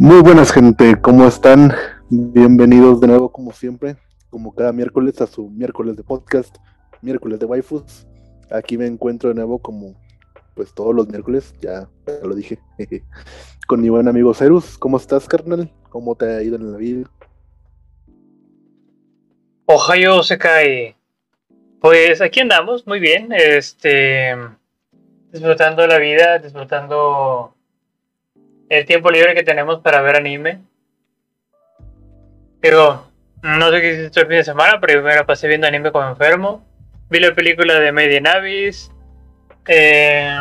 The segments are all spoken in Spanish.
Muy buenas gente, ¿cómo están? Bienvenidos de nuevo como siempre, como cada miércoles a su miércoles de podcast, miércoles de waifus. Aquí me encuentro de nuevo como pues todos los miércoles, ya, lo dije, con mi buen amigo Cerus. ¿Cómo estás, carnal? ¿Cómo te ha ido en la vida? Ohio se cae. Pues aquí andamos, muy bien, este disfrutando la vida, disfrutando el tiempo libre que tenemos para ver anime. Pero no sé qué hiciste el fin de semana, pero yo me la pasé viendo anime como enfermo. Vi la película de Made in Abyss. Eh,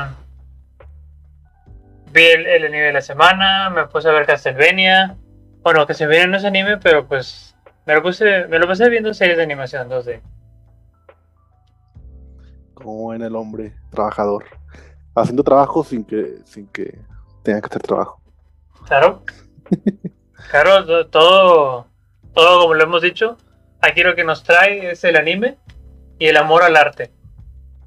vi el, anime de la semana. Me puse a ver Castlevania. Bueno, Castlevania no es anime, pero pues me lo, puse, me lo pasé viendo series de animación 2D. Como en el hombre trabajador. Haciendo trabajo sin que, sin que tenga que hacer trabajo. Claro. claro, todo, todo como lo hemos dicho, aquí lo que nos trae es el anime y el amor al arte.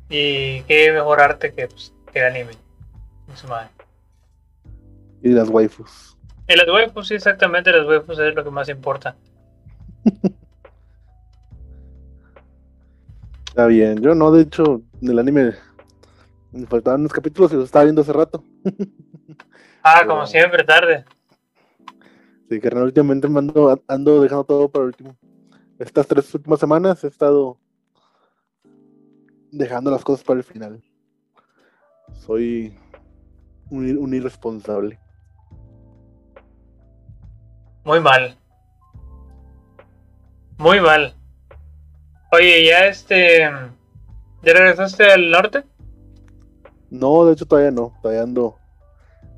Y qué mejor arte que, pues, el anime. Y las waifus. Y las waifus, sí, exactamente, las waifus es lo que más importa. Está bien, yo no, de hecho, en el anime me faltaban unos capítulos y los estaba viendo hace rato. ah, como siempre, tarde. Sí, que últimamente me ando, ando dejando todo para el último. Estas tres últimas semanas he estado dejando las cosas para el final. Soy un, un irresponsable. Muy mal. Muy mal. Oye, ya este. ¿Ya regresaste al norte? No, de hecho todavía no, todavía ando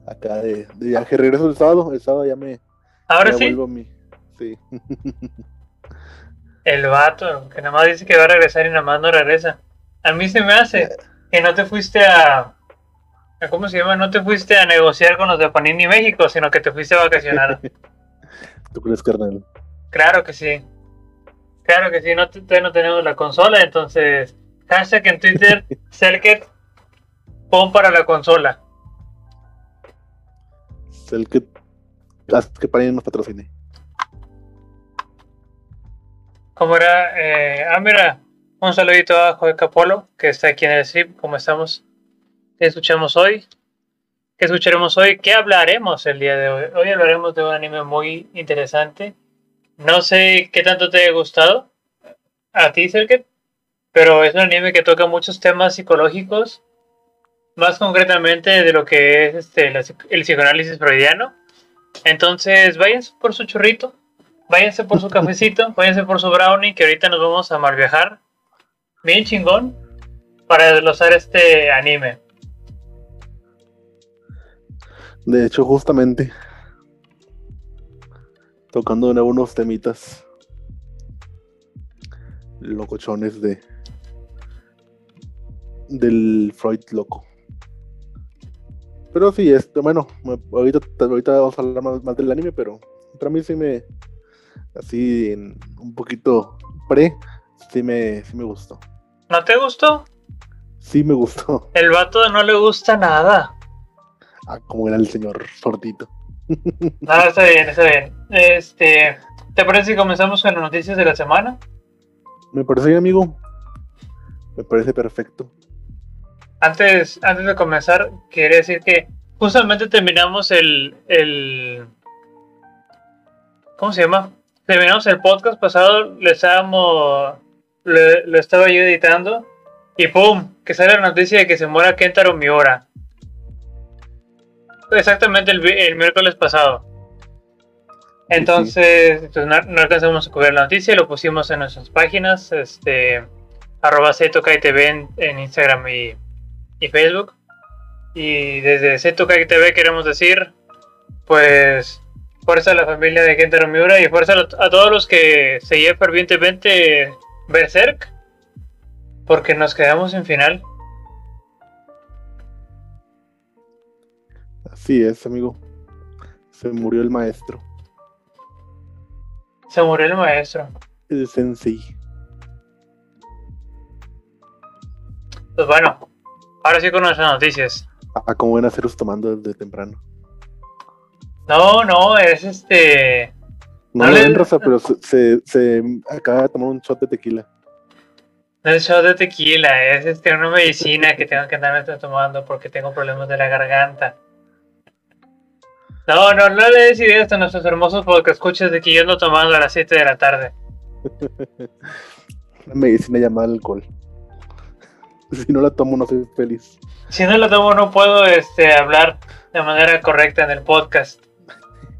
acá de, viaje. Regreso el sábado, el sábado ya me. ¿Ahora sí? Sí. el vato, que nada más dice que va a regresar y nada más no regresa. A mí se me hace que no te fuiste a. ¿Cómo se llama? No te fuiste a negociar con los de Panini México, sino que te fuiste a vacacionar. ¿Tú crees, carnal? Claro que sí. Claro que sí, no, todavía no tenemos la consola, entonces. Hashtag en Twitter, Selket Pon para la consola. El que haz que para nos patrocine. ¿Cómo era? Eh, ah, mira, un saludito a Joe Capolo, que está aquí en el stream. ¿Cómo estamos? ¿Qué escuchamos hoy? ¿Qué escucharemos hoy? ¿Qué hablaremos el día de hoy? Hoy hablaremos de un anime muy interesante. No sé qué tanto te ha gustado a ti, Serket, pero es un anime que toca muchos temas psicológicos más concretamente de lo que es este, el psicoanálisis freudiano. Entonces, váyanse por su churrito, váyanse por su cafecito, váyanse por su brownie, que ahorita nos vamos a mal viajar. Bien chingón para desglosar este anime. De hecho, justamente tocando de nuevo unos temitas locochones de del Freud loco. Pero sí, esto, bueno, ahorita, ahorita vamos a hablar más, del anime, pero para mí sí me, así, un poquito pre, sí me, sí me gustó. ¿No te gustó? Sí me gustó. El vato no le gusta nada. Ah, como era el señor sordito. No, está bien, está bien. Este, ¿te parece que comenzamos con las noticias de la semana? Me parece bien, amigo. Me parece perfecto antes, antes de comenzar, quería decir que justamente terminamos el, el ¿cómo se llama? Terminamos el podcast pasado, le estábamos, lo estaba yo editando y ¡pum! Que sale la noticia de que se muera Kentaro Miura. Exactamente el, el miércoles pasado. Entonces, pues, no, alcanzamos a cubrir la noticia, lo pusimos en nuestras páginas, este, arroba en, en Instagram y, y Facebook. Y desde Zetukai TV queremos decir, pues, fuerza a la familia de Kentaro Miura y fuerza a todos los que seguían fervientemente Berserk, porque nos quedamos en final. Así es, amigo. Se murió el maestro. Se murió el maestro. El sensei. Pues bueno, Ahora sí con nuestras noticias. Ah, como ven a haceros tomando desde temprano. No, no, es este. No, No le- ven, Rosa, pero se, se, se acaba de tomar un shot de tequila. No es shot de tequila, es este, una medicina que tengo que andarme tomando porque tengo problemas de la garganta. No, no, no le des ideas a nuestros hermosos porque escuchas de que yo ando tomando a las 7 de la tarde. Una medicina llamada alcohol. Si no la tomo, no soy feliz. Si no lo tomo, no puedo este, hablar de manera correcta en el podcast.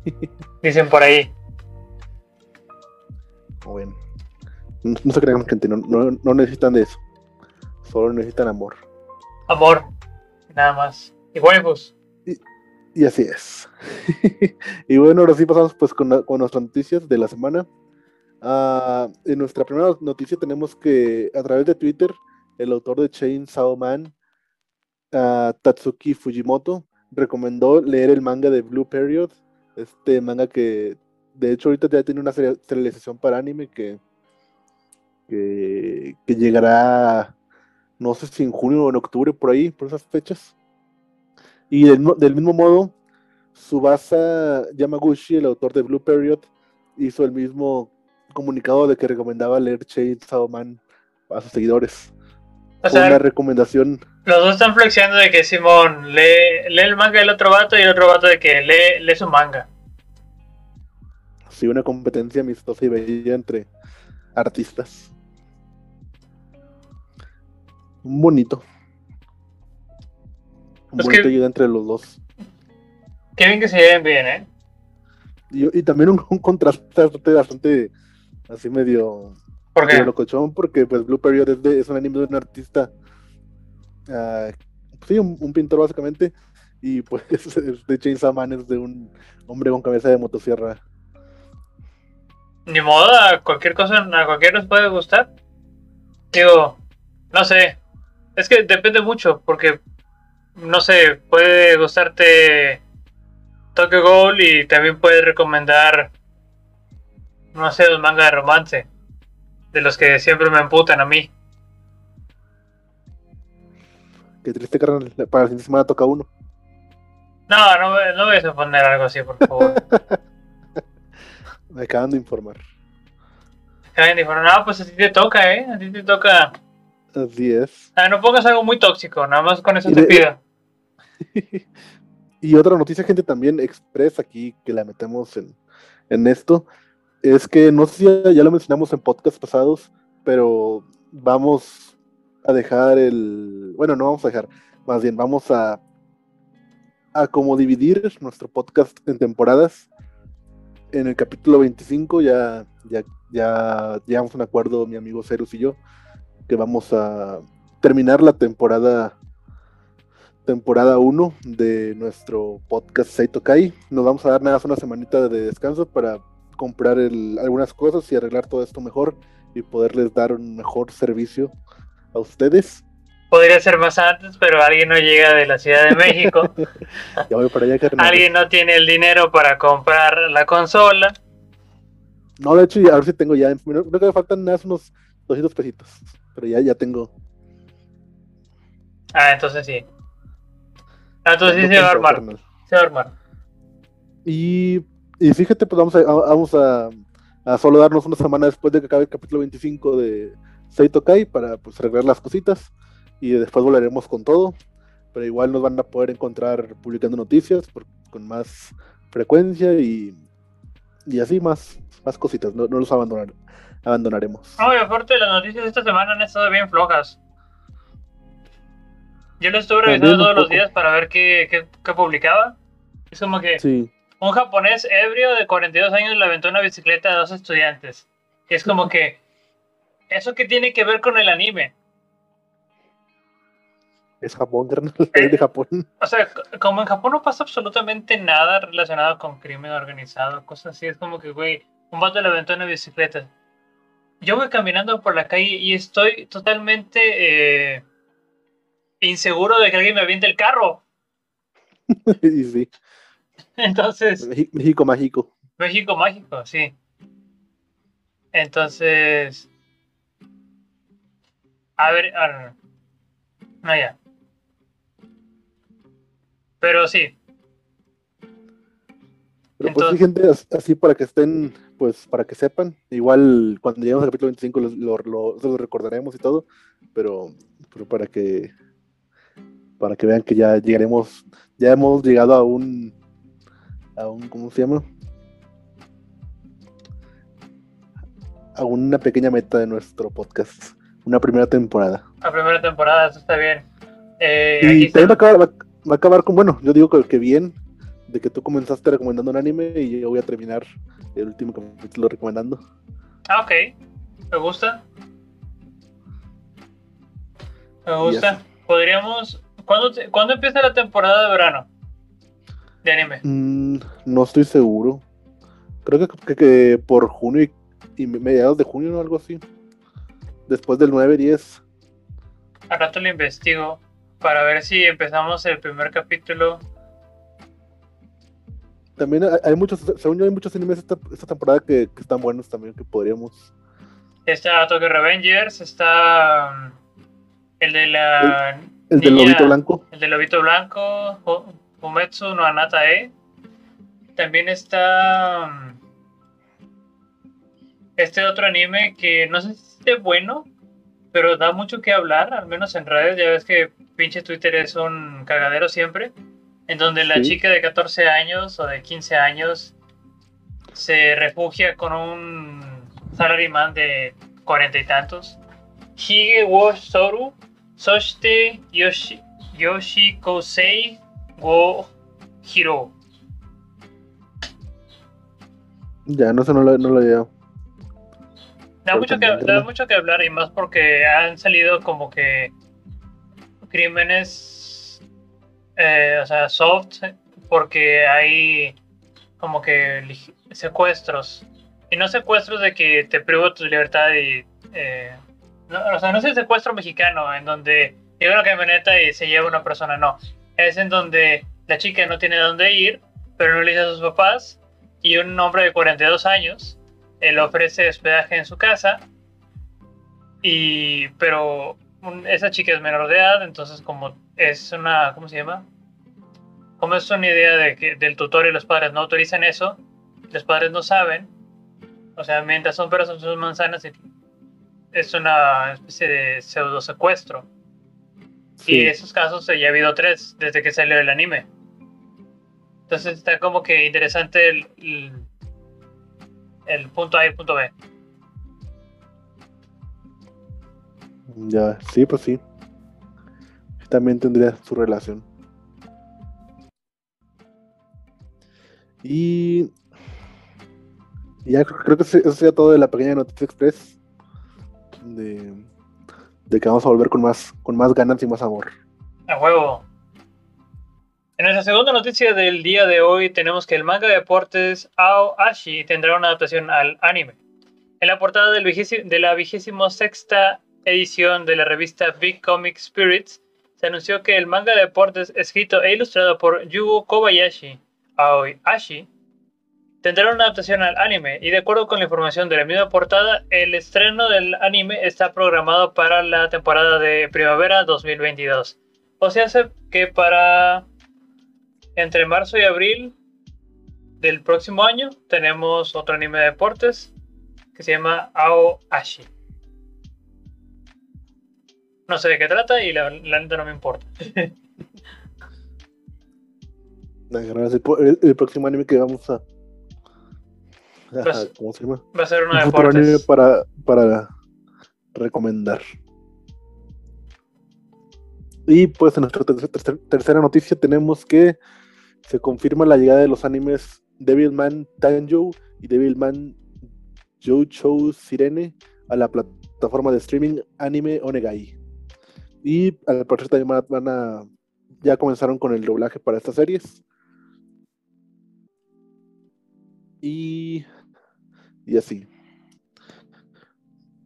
Dicen por ahí. Bueno, no, no se crean, gente, no, no, no necesitan de eso. Solo necesitan amor. Amor. Nada más. Y waifus. Y así es. y bueno, ahora sí pasamos pues con, la- con nuestras noticias de la semana. Ah, en nuestra primera noticia tenemos que a través de Twitter, el autor de Chainsaw Man, ah, Tatsuki Fujimoto, recomendó leer el manga de Blue Period. Este manga que de hecho ahorita ya tiene una seri- serialización para anime que, que, que llegará, no sé si en junio o en octubre, por ahí, por esas fechas. Y del, del mismo modo, Subasa Yamaguchi, el autor de Blue Period, hizo el mismo comunicado de que recomendaba leer Chainsaw Man a sus seguidores. O una recomendación, los dos están flexiando de que Simón lee, lee el manga del otro vato y el otro vato de que lee, lee su manga. sí, una competencia amistosa y bella entre artistas. Un bonito. Un Es bonito que- ayuda entre los dos. Qué bien que se lleven bien, ¿eh? Y, y también un, un contraste bastante así medio Porque Pero locochón, porque pues Blue Period es, de- es un anime de un artista, ah, sí, un, un pintor básicamente, y pues es de Chainsaw Man es de un hombre con cabeza de motosierra. ni modo, a cualquier cosa, a cualquiera les puede gustar. Digo, no sé. Es que depende mucho, porque, no sé, puede gustarte Tokyo Ghoul y también puede recomendar, no sé, un manga de romance. De los que siempre me emputan a mí. Qué triste carnal, para la siguiente semana toca uno. No, no, me- no vayas a poner algo así, por favor. Me acaban de informar. Alguien dijo, no, pues a ti te toca, ¿eh? A ti te toca. Así es. Ah, no pongas algo muy tóxico, nada más con eso Y te de- pido. y otra noticia, gente, también express aquí, que la metemos en, en esto, es que no sé si ya, lo mencionamos en podcasts pasados, pero vamos a dejar el... Bueno, no vamos a dejar, más bien vamos a, a como dividir nuestro podcast en temporadas. En el capítulo 25 ya, ya, ya llegamos a un acuerdo, mi amigo Cerus y yo, que vamos a terminar la temporada temporada 1 de nuestro podcast Seito Kai. Nos vamos a dar nada más una semanita de descanso para comprar el- algunas cosas y arreglar todo esto mejor y poderles dar un mejor servicio a ustedes. Podría ser más antes, pero alguien no llega de la Ciudad de México. Ya voy para allá, carnal. alguien no tiene el dinero para comprar la consola. No, de hecho, a ver si tengo ya. Creo que me faltan más unos 200 pesitos. Pero ya, ya tengo. Ah, entonces sí. Ah, entonces sí se va a armar. carnal. Se va a armar. Y, y fíjate, pues vamos a, vamos a, a solo darnos una semana después de que acabe el capítulo 25 de Seito Kai para pues arreglar las cositas y después volveremos con todo. Pero igual nos van a poder encontrar publicando noticias por- con más frecuencia y, y así más, más cositas. No, no los abandonar, abandonaremos. No, y aparte las noticias de esta semana han estado bien flojas. Yo lo estuve revisando todos los días para ver qué, qué, qué publicaba. Es como que Sí, un japonés ebrio de 42 años le aventó una bicicleta a dos estudiantes. Y es como que, ¿eso qué tiene que ver con el anime? es Japón, carnal. Es de Japón. O sea, como en Japón no pasa absolutamente nada relacionado con crimen organizado, cosas así, es como que, güey, un vato le aventó una bicicleta. Yo voy caminando por la calle y estoy totalmente eh, inseguro de que alguien me aviente el carro. y sí, Entonces, México mágico. México mágico, sí. Entonces, a ver, ah, no, no. no ya. Pero sí. Pero pues sí, gente, as- así para que estén, pues para que sepan, igual cuando lleguemos al capítulo 25 los- lo, lo- lo recordaremos y todo, pero, pero para que para que vean que ya llegaremos, ya hemos llegado a un, a un, ¿cómo se llama? A una pequeña meta de nuestro podcast, una primera temporada. La primera temporada, eso está bien. Eh, aquí Y está- también va a, acabar, va, va a acabar con, bueno, yo digo que, que bien, de que tú comenzaste recomendando un anime y yo voy a terminar el último capítulo recomendando. Ah, ok. Me gusta. Me gusta. Podríamos. ¿Cuándo, te- ¿Cuándo empieza la temporada de verano? De anime. Mm, no estoy seguro. Creo que, que- que por junio y, y mediados de junio o algo así. Después del 9-10. Al rato lo investigo para ver si empezamos el primer capítulo. También hay, hay muchos, según yo, hay muchos animes esta, esta temporada que, que están buenos también, que podríamos. Está Tokyo Revengers, está mm, el de la El del Niña- lobito blanco. el de Lobito Blanco, Fumetsu no Anata E. También está mm, este otro anime que no sé si esté bueno, pero da mucho que hablar, al menos en redes. Ya ves que pinche Twitter es un cagadero siempre. En donde la Sí. chica de 14 años o de 15 años se refugia con un salaryman de cuarenta y tantos. Hige wo Soru, Soshite Yoshi, Yoshi Kousei wo Hiro. Ya, no sé, no lo, no lo veo. Da mucho, que, da mucho que hablar y más porque han salido como que crímenes, eh, o sea, soft, porque hay como que secuestros. Y no secuestros de que te privo tu libertad y... eh, no, o sea, no es el secuestro mexicano en donde llega una camioneta y se lleva una persona, no. Es en donde la chica no tiene dónde ir, pero no le dice a sus papás y un hombre de 42 años él ofrece hospedaje en su casa y pero esa chica es menor de edad entonces como es una cómo se llama como es una idea de que del tutor y los padres no autorizan eso los padres no saben o sea mientras son peras son sus manzanas es una especie de pseudo secuestro y Sí. esos casos ya ha habido tres desde que salió el anime. Entonces está como que interesante el, el, el punto A y el punto B. Ya, sí, pues sí. También tendría su relación. Y y ya creo creo que eso sería todo de la pequeña noticia express. De, de que vamos a volver con más, con más ganas y más amor. A huevo. En nuestra segunda noticia del día de hoy tenemos que el manga de deportes Ao Ashi tendrá una adaptación al anime. En la portada de la vigésimo sexta edición de la revista Big Comic Spirits se anunció que el manga de deportes escrito e ilustrado por Yugo Kobayashi, Aoi Ashi, tendrá una adaptación al anime y de acuerdo con la información de la misma portada, el estreno del anime está programado para la temporada de primavera 2022. O sea, que para entre marzo y abril del próximo año tenemos otro anime de deportes que se llama Ao Ashi. No sé de qué trata y la, la neta no me importa. El próximo anime que vamos a. a- Pues- ¿Cómo se llama? Va a ser uno de anime deportes. para, para recomendar. Y pues en nuestra tercer- tercer- tercera noticia tenemos que se confirma la llegada de los animes Devilman Tanjou y Devilman Joujou Sirene a la plataforma de streaming Anime Onegai. Y al parecer también van a ya comenzaron con el doblaje para estas series. Y y así.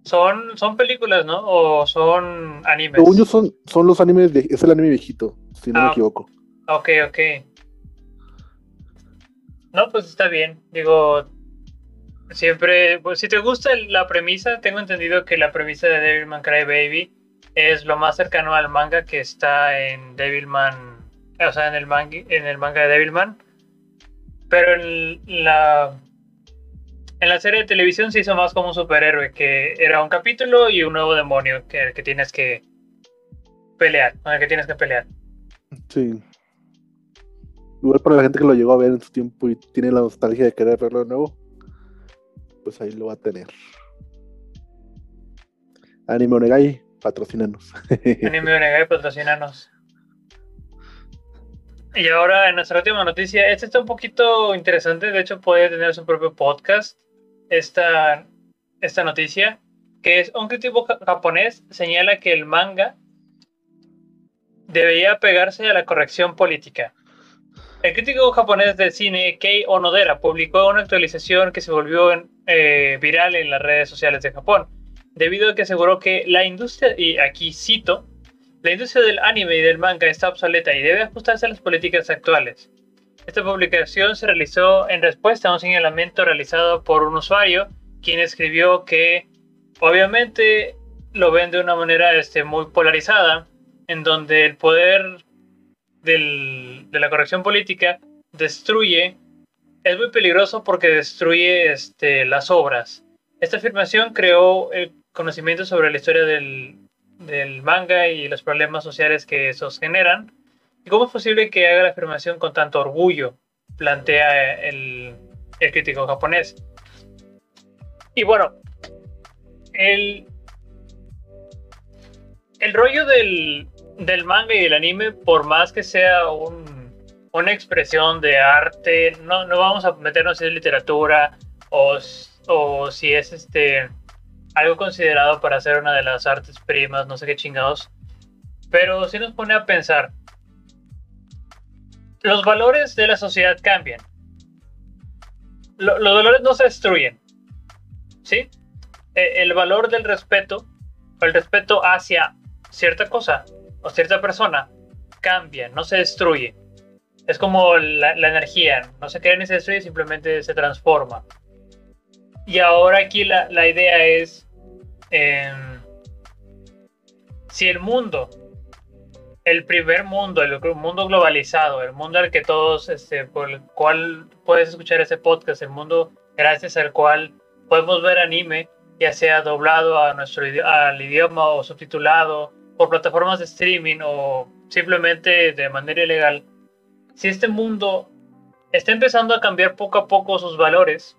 Son, son películas, ¿no? O son animes. Según yo son, son los animes, de, es el anime viejito, si no Ah. me equivoco. Ok, ok. No, pues está bien. Digo, siempre, pues si te gusta la premisa, tengo entendido que la premisa de Devilman Crybaby es lo más cercano al manga que está en Devilman, o sea, en el manga, en el manga de Devilman. Pero en la, en la serie de televisión se hizo más como un superhéroe, que era un capítulo y un nuevo demonio que, que tienes que pelear, con el que tienes que pelear. Sí. Igual para la gente que lo llegó a ver en su tiempo y tiene la nostalgia de querer verlo de nuevo, pues ahí lo va a tener. Anime Onegai, patrocínanos. Anime Onegai, patrocínanos. Y ahora en nuestra última noticia, esta está un poquito interesante, de hecho puede tener su propio podcast, esta, esta noticia, que es un crítico japonés señala que el manga debería pegarse a la corrección política. El crítico japonés de cine Kei Onodera publicó una actualización que se volvió eh, viral en las redes sociales de Japón, debido a que aseguró que la industria, y aquí cito, la industria del anime y del manga está obsoleta y debe ajustarse a las políticas actuales. Esta publicación se realizó en respuesta a un señalamiento realizado por un usuario, quien escribió que obviamente lo ven de una manera este, muy polarizada, en donde el poder de la corrección política destruye, es muy peligroso porque destruye este, las obras. Esta afirmación creó el conocimiento sobre la historia del, del manga y los problemas sociales que esos generan. ¿Y cómo es posible que haga la afirmación con tanto orgullo? Plantea el, el crítico japonés. Y bueno, el, el rollo del, del manga y del anime, por más que sea un, una expresión de arte, no, no vamos a meternos en literatura o, o si es este algo considerado para ser una de las artes primas, no sé qué chingados. Pero si nos pone a pensar, los valores de la sociedad cambian. los valores no se destruyen. ¿Sí? E, el valor del respeto, el respeto hacia cierta cosa o cierta persona, cambia, no se destruye. Es como la, energía, no se crea ni se destruye, simplemente se transforma. Y ahora aquí la, la idea es Em, si el mundo, el primer mundo, el mundo globalizado, el mundo al que todos, este, por el cual puedes escuchar ese podcast, el mundo gracias al cual podemos ver anime, ya sea doblado a nuestro al idioma o subtitulado por plataformas de streaming o simplemente de manera ilegal, si este mundo está empezando a cambiar poco a poco sus valores,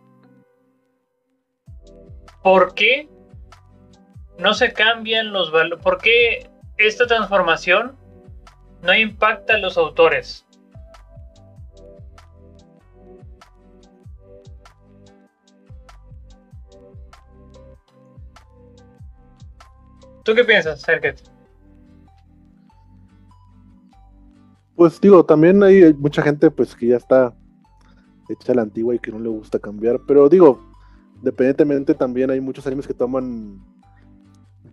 ¿por qué no se cambian los valores. ¿Por qué esta transformación no impacta a los autores? ¿Tú qué piensas, Sergio? Pues digo, también hay mucha gente pues que ya está hecha la antigua y que no le gusta cambiar, pero digo, independientemente también hay muchos animes que toman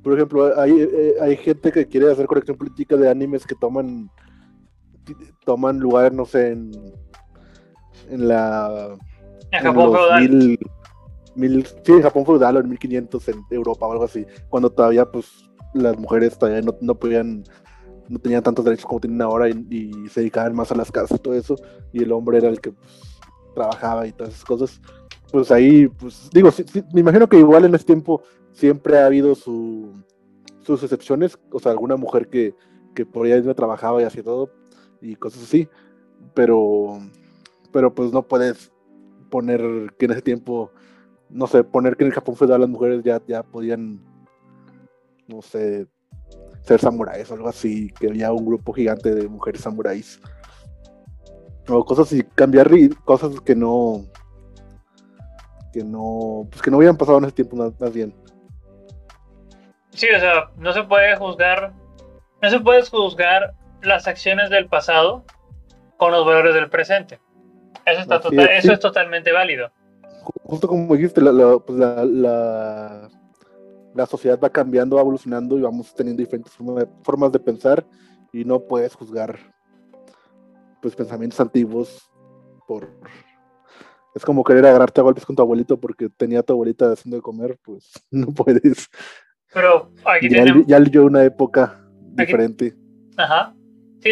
por ejemplo, hay, eh, hay gente que quiere hacer corrección política de animes que toman toman lugar, no sé, en, en la... En, Japón feudal. Mil, sí, en Japón feudal o en 1500 en Europa o algo así, cuando todavía pues las mujeres todavía no, no podían, no tenían tantos derechos como tienen ahora y, se dedicaban más a las casas y todo eso, y el hombre era el que pues, trabajaba y todas esas cosas. Pues ahí, pues digo, me imagino que igual en ese tiempo siempre ha habido su, sus excepciones, o sea, alguna mujer que, que por ella no trabajaba y hacía todo y cosas así, pero, pero pues no puedes poner que en ese tiempo, no sé, poner que en el Japón feudal las mujeres ya, ya podían, no sé, ser samuráis o algo así, que había un grupo gigante de mujeres samuráis. O cosas así, cambiar cosas que no, que no, pues que no habían pasado en ese tiempo más bien. Sí, o sea, no se puede juzgar, no se puede juzgar las acciones del pasado con los valores del presente. Eso, está total, es, eso es totalmente válido. Justo como dijiste, la, pues la, la, sociedad va cambiando, va evolucionando y vamos teniendo diferentes formas de pensar y no puedes juzgar pues pensamientos antiguos por es como querer agarrarte a golpes con tu abuelito porque tenía a tu abuelita haciendo de comer, pues no puedes. Pero aquí ya, tenemos... ya yo una época diferente. Ajá. Sí,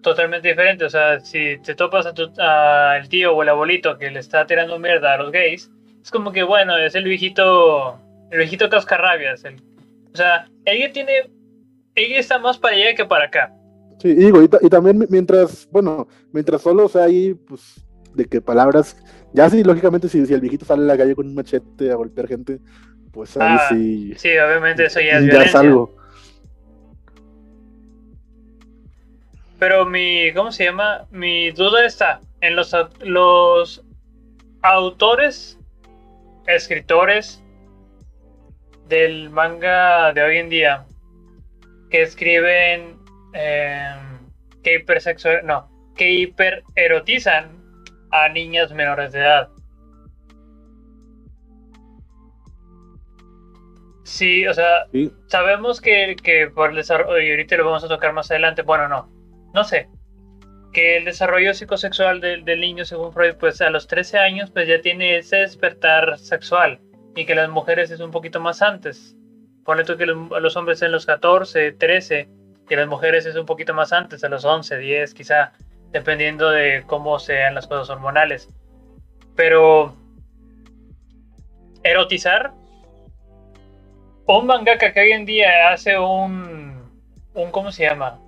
totalmente diferente. O sea, si te topas a, tu, a el tío o el abuelito que le está tirando mierda a los gays, es como que, bueno, es el viejito, el viejito cascarrabias. El, o sea, ella tiene, ella está más para allá que para acá. Sí, y digo, y, y también mientras, bueno, mientras solo o sea ahí, pues, de que palabras, ya sí, lógicamente, si, si el viejito sale a la calle con un machete a golpear gente, pues ahí Ah, sí, Sí, obviamente eso ya es ya es violencia. algo. Pero mi, ¿cómo se llama? Mi duda está en los, los autores, escritores del manga de hoy en día que escriben eh, que hipersexual, no, que hipererotizan a niñas menores de edad. Sí, o sea, Sí, sabemos que, que por el desarrollo, y ahorita lo vamos a tocar más adelante, bueno, no, no sé, que el desarrollo psicosexual del, del niño, según Freud, pues a los 13 años, pues ya tiene ese despertar sexual, y que las mujeres es un poquito más antes. Ponle tú que los, los hombres en los 14, 13, y las mujeres es un poquito más antes, a los 11, 10, quizá, dependiendo de cómo sean las cosas hormonales. Pero erotizar un mangaka que hoy en día hace un, un ¿cómo se llama?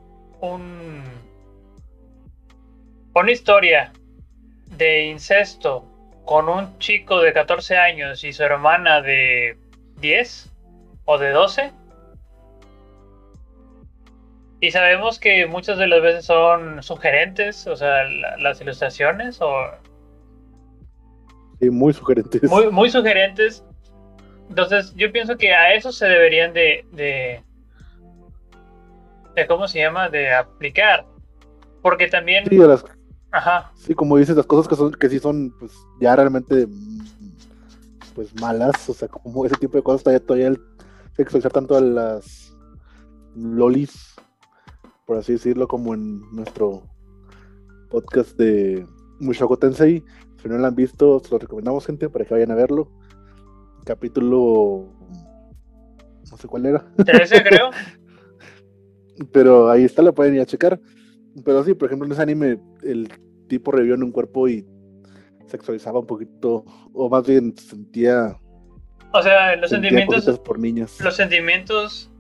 Un una historia de incesto con un chico de 14 años y su hermana de 10 o de 12. Y sabemos que muchas de las veces son sugerentes, o sea, la- las ilustraciones, o sí, muy sugerentes. muy, muy sugerentes. Entonces, yo pienso que a eso se deberían de, de, de ¿cómo se llama? De aplicar. Porque también, Sí, las- ajá, sí, como dices, las cosas que son, que sí son, pues, ya realmente, pues, malas, o sea, como ese tipo de cosas, todavía, todavía el sexualizar tanto a las lolis, por así decirlo, como en nuestro podcast de Mushoku Tensei. Si no lo han visto, se lo recomendamos, gente, para que vayan a verlo. Capítulo. No sé cuál era, 13 creo. pero ahí está, lo pueden ir a checar. Pero sí, por ejemplo, en ese anime, el tipo revivió en un cuerpo y sexualizaba un poquito, o más bien sentía, O sea, los sentimientos, por niñas. los sentimientos,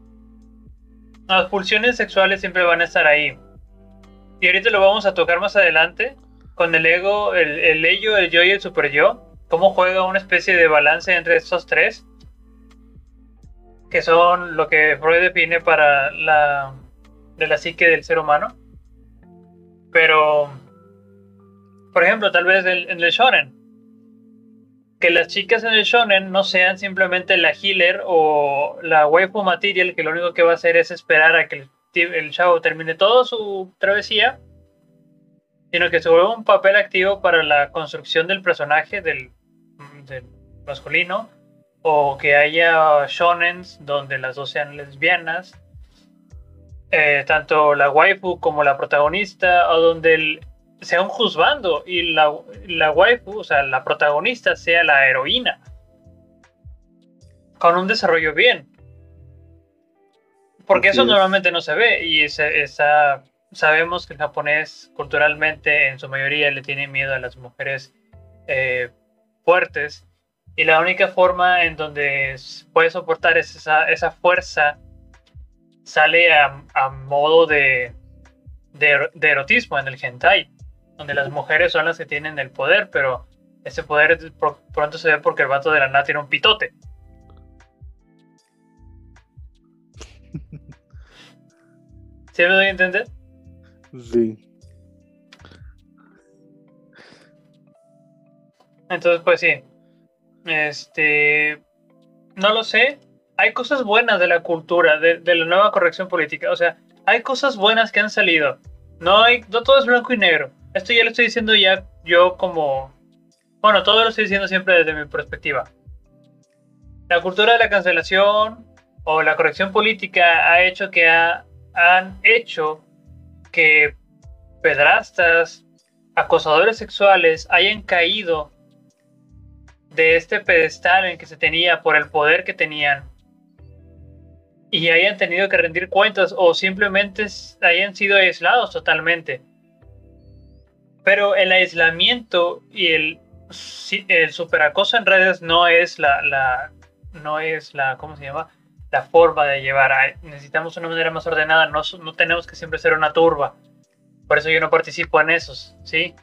las pulsiones sexuales siempre van a estar ahí. Y ahorita lo vamos a tocar más adelante con el ego, el, el ello, el yo y el super yo. Cómo juega una especie de balance entre estos tres. Que son lo que Freud define para la, de la psique del ser humano. Pero, por ejemplo, tal vez en el shonen. Que las chicas en el shonen no sean simplemente la healer o la waifu material que lo único que va a hacer es esperar a que el, el chavo termine toda su travesía, sino que se vuelva un papel activo para la construcción del personaje del masculino, o que haya shonens donde las dos sean lesbianas, eh, tanto la waifu como la protagonista, o donde el, sea un juzgando y la, la waifu, o sea, la protagonista sea la heroína. Con un desarrollo bien. Porque Así eso es. normalmente no se ve y esa, sabemos que el japonés culturalmente en su mayoría le tiene miedo a las mujeres eh, fuertes y la única forma en donde puede soportar es esa, esa fuerza sale a, a modo de, de, ero- de erotismo en el hentai, donde las mujeres son las que tienen el poder, pero ese poder de- pro- pronto se ve porque el vato de la nada tiene un pitote. ¿Sí me doy a entender? Sí. Entonces, pues sí. Este. No lo sé. Hay cosas buenas de la cultura, de, la nueva corrección política. O sea, hay cosas buenas que han salido. No hay. No todo es blanco y negro. Esto ya lo estoy diciendo ya yo como. Bueno, todo lo estoy diciendo siempre desde mi perspectiva. La cultura de la cancelación o la corrección política ha hecho que ha- han hecho que pedrastas, acosadores sexuales hayan caído de este pedestal en que se tenía por el poder que tenían y hayan tenido que rendir cuentas o simplemente hayan sido aislados totalmente. Pero el aislamiento y el, el superacoso en redes no es la, la, no es la, ¿cómo se llama? La forma de llevar. Necesitamos una manera más ordenada, no, no tenemos que siempre ser una turba. Por eso yo no participo en esos, ¿sí?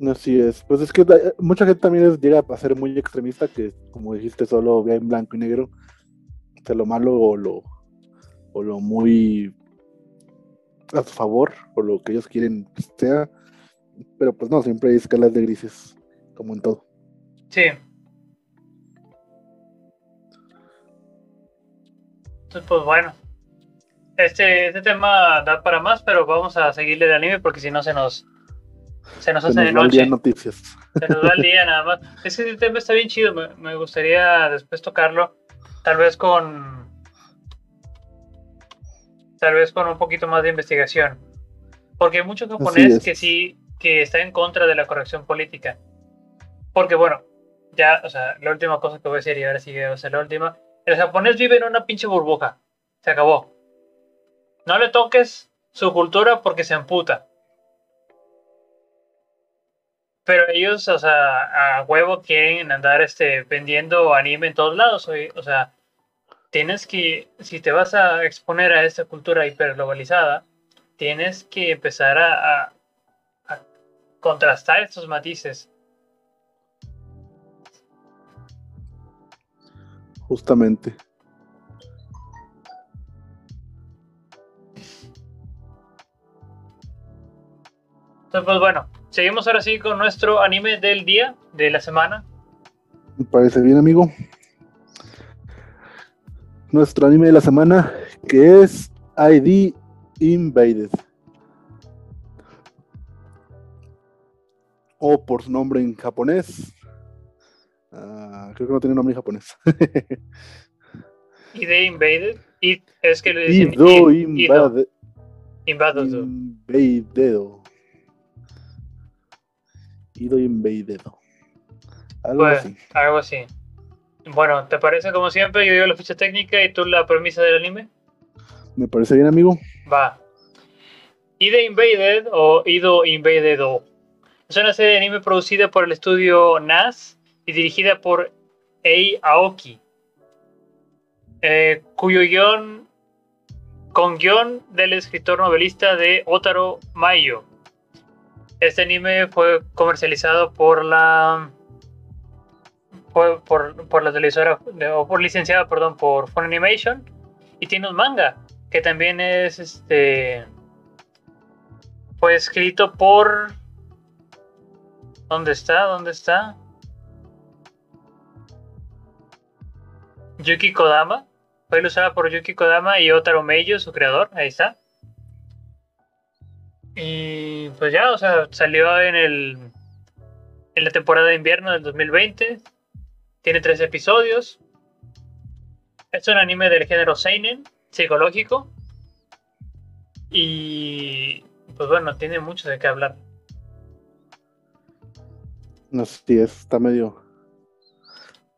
Así es. Pues es que mucha gente también llega a ser muy extremista, que como dijiste, solo ve en blanco y negro. O lo malo o lo, o lo muy a su favor, o lo que ellos quieren sea. Pero pues no, siempre hay escalas de grises, como en todo. Sí. Entonces, pues bueno. Este, este tema da para más, pero vamos a seguirle el anime porque si no se nos se nos hace de noche. noticias. Se nos va el día nada más. Es que el tema está bien chido. Me, gustaría después tocarlo. Tal vez con. Tal vez con un poquito más de investigación. Porque hay muchos japoneses que sí. que está en contra de la corrección política. Porque bueno, ya, o sea, la última cosa que voy a decir y ahora sí va a ser la última. El japonés vive en una pinche burbuja. Se acabó. No le toques su cultura porque se amputa. Pero ellos, o sea, a huevo quieren andar este, vendiendo anime en todos lados. O, sea, tienes que, si te vas a exponer a esta cultura hiperglobalizada, tienes que empezar a, a contrastar estos matices. Justamente. Entonces, pues bueno, seguimos ahora sí con nuestro anime del día, de la semana. Me parece bien, amigo. Nuestro anime de la semana, que es ID Invaded. O por su nombre en japonés. Ah, creo que no tiene nombre en japonés. ID Invaded. Y es que le dicen Ido Invaded. Invaded. Ido invadido. Algo pues, así. Algo así. Bueno, ¿te parece como siempre? Yo digo la ficha técnica y tú la premisa del anime. Me parece bien, amigo. Va. Ido Invaded o Ido Invaded es una serie de anime producida por el estudio NAS y dirigida por Ei Aoki, eh, cuyo guion, con guion del escritor novelista de Otaro Mayo. Este anime fue comercializado por la por, por, la televisora o por licenciado, perdón, por Funimation y tiene un manga que también es este fue escrito por ¿Dónde está? ¿Dónde está? Yuki Kodama. Fue ilustrada por Yuki Kodama y Otaro Meiyo, su creador. Ahí está. Y pues ya, o sea, salió en el en la temporada de invierno del 2020. Tiene tres episodios. Es un anime del género seinen, psicológico. Y pues bueno, tiene mucho de qué hablar. No sé si está medio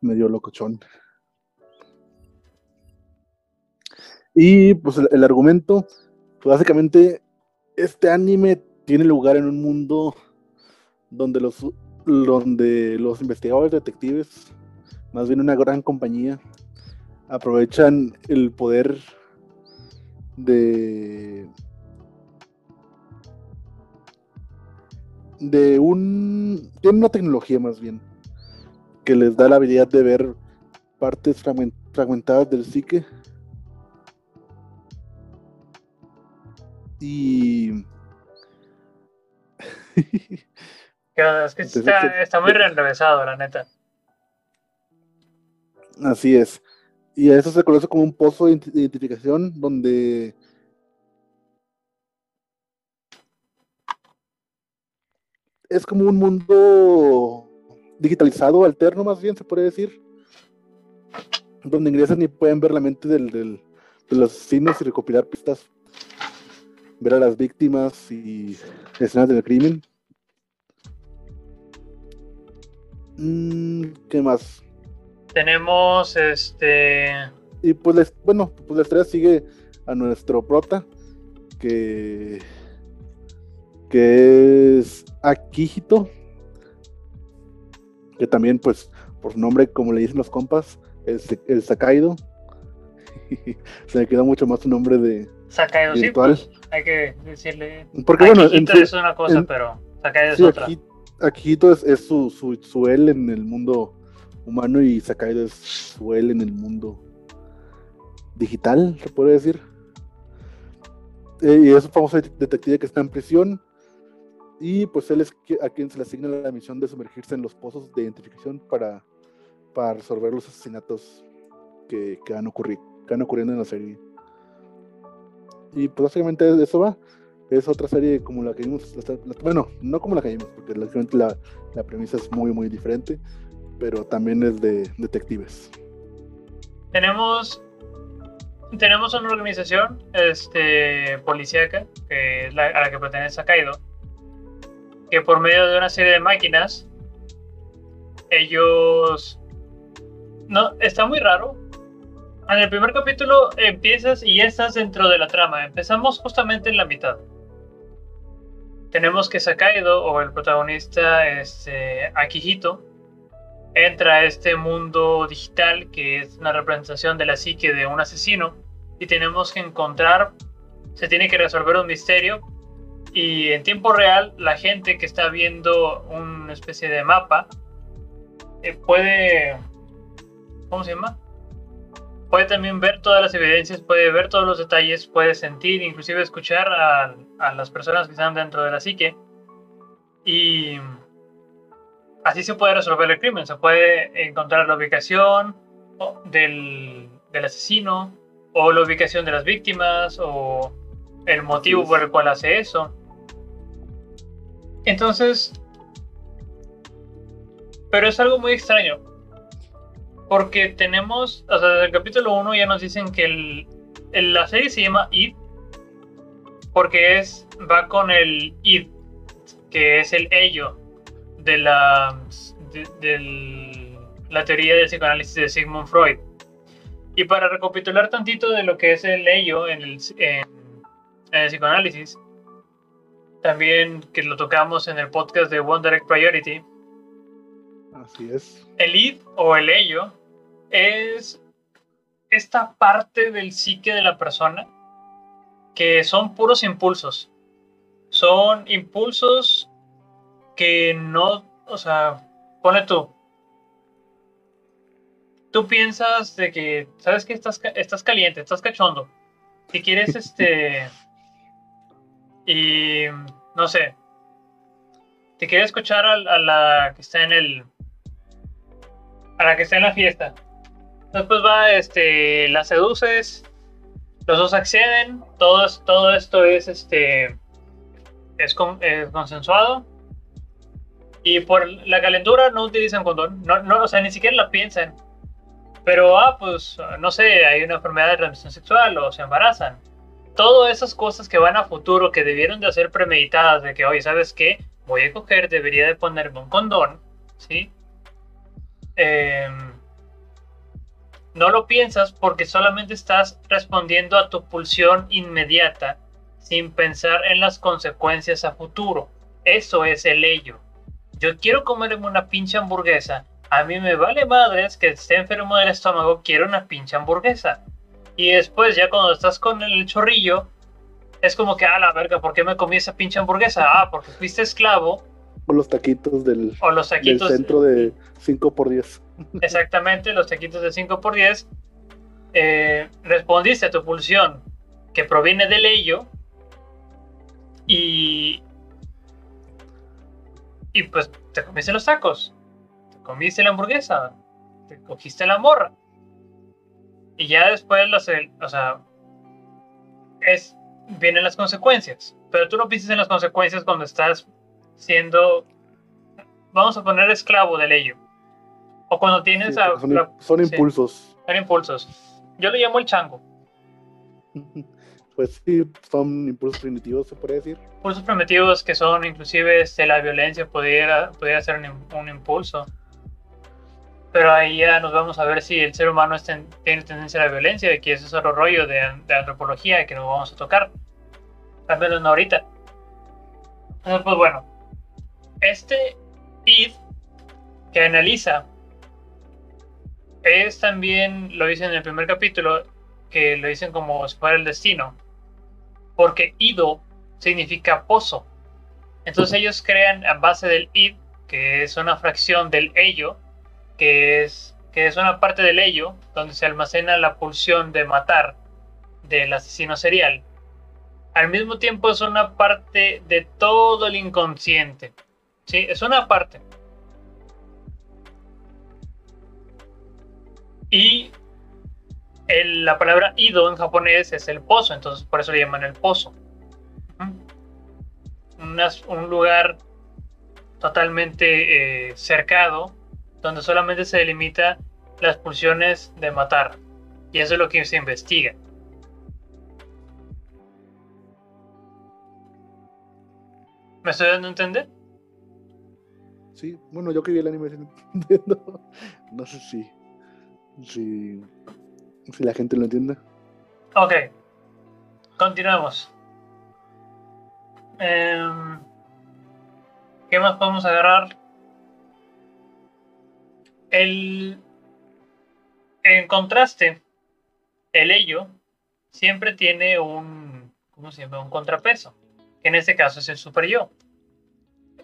medio locochón. Y pues el argumento, pues básicamente este anime tiene lugar en un mundo donde los, donde los investigadores detectives, más bien una gran compañía, aprovechan el poder de de un tiene una tecnología más bien que les da la habilidad de ver partes fragmentadas del psique Y. es que está, muy reenrevesado, la neta. Así es. Y a eso se conoce como un pozo de identificación donde es como un mundo digitalizado, alterno más bien se puede decir, donde ingresan y pueden ver la mente del, del, de los asesinos y recopilar pistas ver a las víctimas y escenas del crimen. Mm, ¿Qué más? Tenemos este. Y pues, les- bueno, pues la historia sigue a nuestro prota, que, que es Akihito, que también, pues, por su nombre, como le dicen los compas, el, Se- el Sakaido. Se me queda mucho más su nombre de Sakaido, sí, virtual. pues, hay que decirle. Porque bueno, en es una cosa, en- pero Sakaido es sí, otra. Aki- Akihito es, es su, su, su él en el mundo humano y Sakaido es su él en el mundo digital, se puede decir. Eh, y es un famoso det- detective que está en prisión. Y pues él es a quien se le asigna la misión de sumergirse en los pozos de identificación para, para resolver los asesinatos que, que, han ocurrido, que han ocurriendo en la serie. Y pues básicamente eso va. Es otra serie como la que vimos. bueno, no como la que vimos, porque lógicamente la, la premisa es muy, muy diferente. Pero también es de detectives. Tenemos. Tenemos una organización este, policíaca, que es a la que pertenece Sakaido, que por medio de una serie de máquinas, ellos. No, está muy raro. En el primer capítulo empiezas y ya estás dentro de la trama. Empezamos justamente en la mitad. Tenemos que Sakaido, o el protagonista, este, Akihito, entra a este mundo digital que es una representación de la psique de un asesino y tenemos que encontrar, se tiene que resolver un misterio y en tiempo real la gente que está viendo una especie de mapa eh, puede, ¿cómo se llama? Puede también ver todas las evidencias, puede ver todos los detalles, puede sentir, inclusive escuchar a, a las personas que están dentro de la psique y así se puede resolver el crimen. Se puede encontrar la ubicación del, del asesino, o la ubicación de las víctimas, o el motivo por el cual hace eso. Entonces, pero es algo muy extraño. Porque tenemos, o sea, desde el capítulo 1 ya nos dicen que el, el- la serie se llama Id, porque es, va con el Id, que es el ello de la, de, la teoría del psicoanálisis de Sigmund Freud. Y para recapitular tantito de lo que es el ello en el, en- en el psicoanálisis, también que lo tocamos en el podcast de One Direct Priority, Así es. el id o el ello es esta parte del psique de la persona que son puros impulsos. Son impulsos que no, o sea, pone tú. Tú piensas de que, sabes que estás, estás caliente, estás cachondo. Si quieres, este. Y. No sé. Te quieres escuchar a, a la que está en el a la que está en la fiesta. Después va, este, la seduces, los dos acceden, todo, todo esto es, este, es, con- es consensuado. Y por la calentura no utilizan condón, no, no, o sea, ni siquiera la piensan. Pero, ah, pues, no sé, hay una enfermedad de transmisión sexual o se embarazan. Todas esas cosas que van a futuro, que debieron de ser premeditadas, de que, oye, ¿sabes qué? Voy a coger, debería de ponerme un condón, ¿sí? eh, no lo piensas porque solamente estás respondiendo a tu pulsión inmediata sin pensar en las consecuencias a futuro. Eso es el ello. Yo quiero comerme una pinche hamburguesa. A mí me vale madres que esté enfermo del estómago, quiero una pinche hamburguesa. Y después, ya cuando estás con el chorrillo, es como que, a la verga, ¿por qué me comí esa pinche hamburguesa? Ah, porque fuiste esclavo. O los taquitos del, O los del taquitos. centro de 5x10. Exactamente, los taquitos de 5x10. eh, respondiste a tu pulsión que proviene del ello. Y. Y pues te comiste los tacos. Te comiste la hamburguesa. Te cogiste la morra. Y ya después, los, o sea. Es, vienen las consecuencias. Pero tú no piensas en las consecuencias cuando estás siendo. Vamos a poner esclavo del ello. O cuando tienes Sí, a- son, la- son sí. impulsos. son impulsos. Yo le llamo el chango. Pues sí, son impulsos primitivos, se puede decir. Impulsos primitivos que son inclusive este, la violencia pudiera, pudiera ser un, un impulso. Pero ahí ya nos vamos a ver si el ser humano tiene tendencia a la violencia, que eso es otro rollo de, de antropología que no vamos a tocar. Al menos no ahorita. Entonces, pues bueno, este id que analiza es también, lo dicen en el primer capítulo, que lo dicen como si fuera el destino, porque ido significa pozo. Entonces ellos crean a base del id, que es una fracción del ello, que es, que es una parte del ello donde se almacena la pulsión de matar del asesino serial. Al mismo tiempo es una parte de todo el inconsciente. ¿Sí? Es una parte. Y la palabra ido en japonés es el pozo, entonces por eso le llaman el pozo. un lugar totalmente eh, cercado donde solamente se delimita las pulsiones de matar. Y eso es lo que se investiga. ¿Me estoy dando a entender? Sí, bueno, yo que vi el anime. No sé si, si, si la gente lo entiende. Ok, continuamos. Em, ¿Qué más podemos agarrar? El, en contraste, el ello siempre tiene un, ¿cómo se? Un contrapeso, que en este caso es el super yo.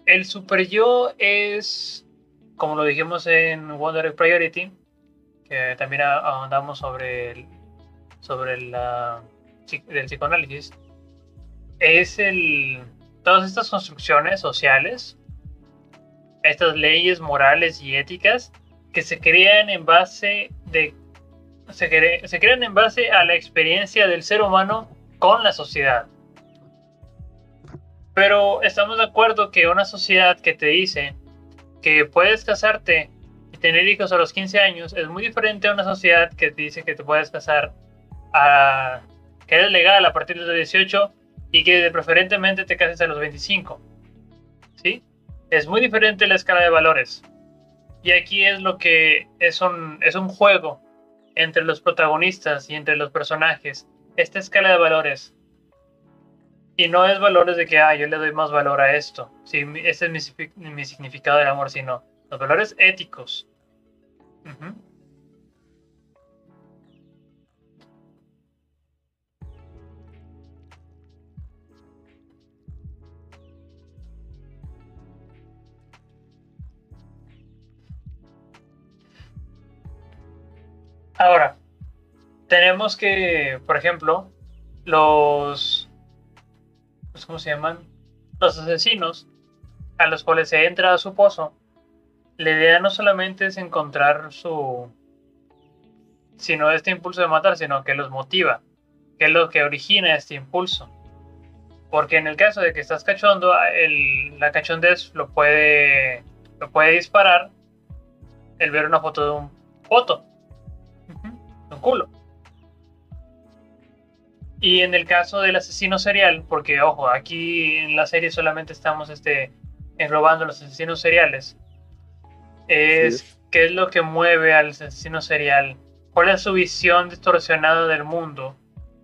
El super yo es, como lo dijimos en Wonder Priority, que también ahondamos sobre el, sobre la del psicoanálisis, es el todas estas construcciones sociales, estas leyes morales y éticas que se crean en base de se, se crean en base a la experiencia del ser humano con la sociedad. Pero estamos de acuerdo que una sociedad que te dice que puedes casarte y tener hijos a los 15 años es muy diferente a una sociedad que te dice que te puedes casar a que eres legal a partir de los 18 y que preferentemente te cases a los 25. ¿Sí? Es muy diferente la escala de valores. Y aquí es lo que es un, es un juego entre los protagonistas y entre los personajes. Esta escala de valores. Y no es valores de que, ah, yo le doy más valor a esto. Sí, ese es mi, significado del amor, sino los valores éticos. Ahora, tenemos que, por ejemplo, los, pues, ¿cómo se llaman? Los asesinos a los cuales se entra a su pozo, la idea no solamente es encontrar su, sino este impulso de matar, sino que los motiva, que es lo que origina este impulso. Porque en el caso de que estás cachondo, el, la cachondez lo puede, lo puede disparar el ver una foto de un foto un culo. Y en el caso del asesino serial, porque ojo, aquí en la serie solamente estamos este, englobando los asesinos seriales, es qué es lo que mueve al asesino serial, cuál es su visión distorsionada del mundo,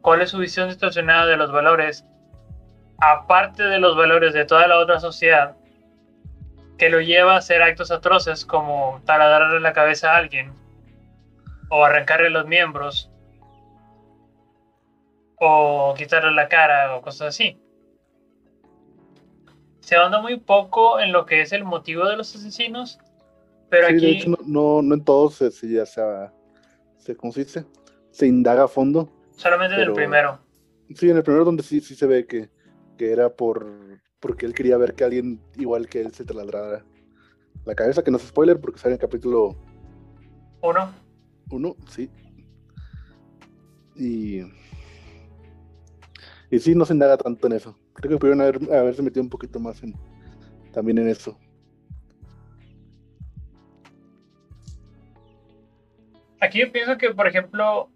cuál es su visión distorsionada de los valores, aparte de los valores de toda la otra sociedad, que lo lleva a hacer actos atroces como taladrarle la cabeza a alguien, o arrancarle los miembros, o quitarle la cara, o cosas así. Se ahonda muy poco en lo que es el motivo de los asesinos, pero aquí... De hecho, no, no, en todos se, ya se, consiste, se indaga a fondo. Solamente en el primero. Sí, en el primero donde sí, sí se ve que, que era por porque él quería ver que alguien igual que él se taladrara la cabeza, que no es spoiler porque sale en el capítulo uno. Uno, sí. Y. Y sí, no se indaga tanto en eso. Creo que pudieron haber, haberse metido un poquito más en, también en eso. Aquí yo pienso que, por ejemplo,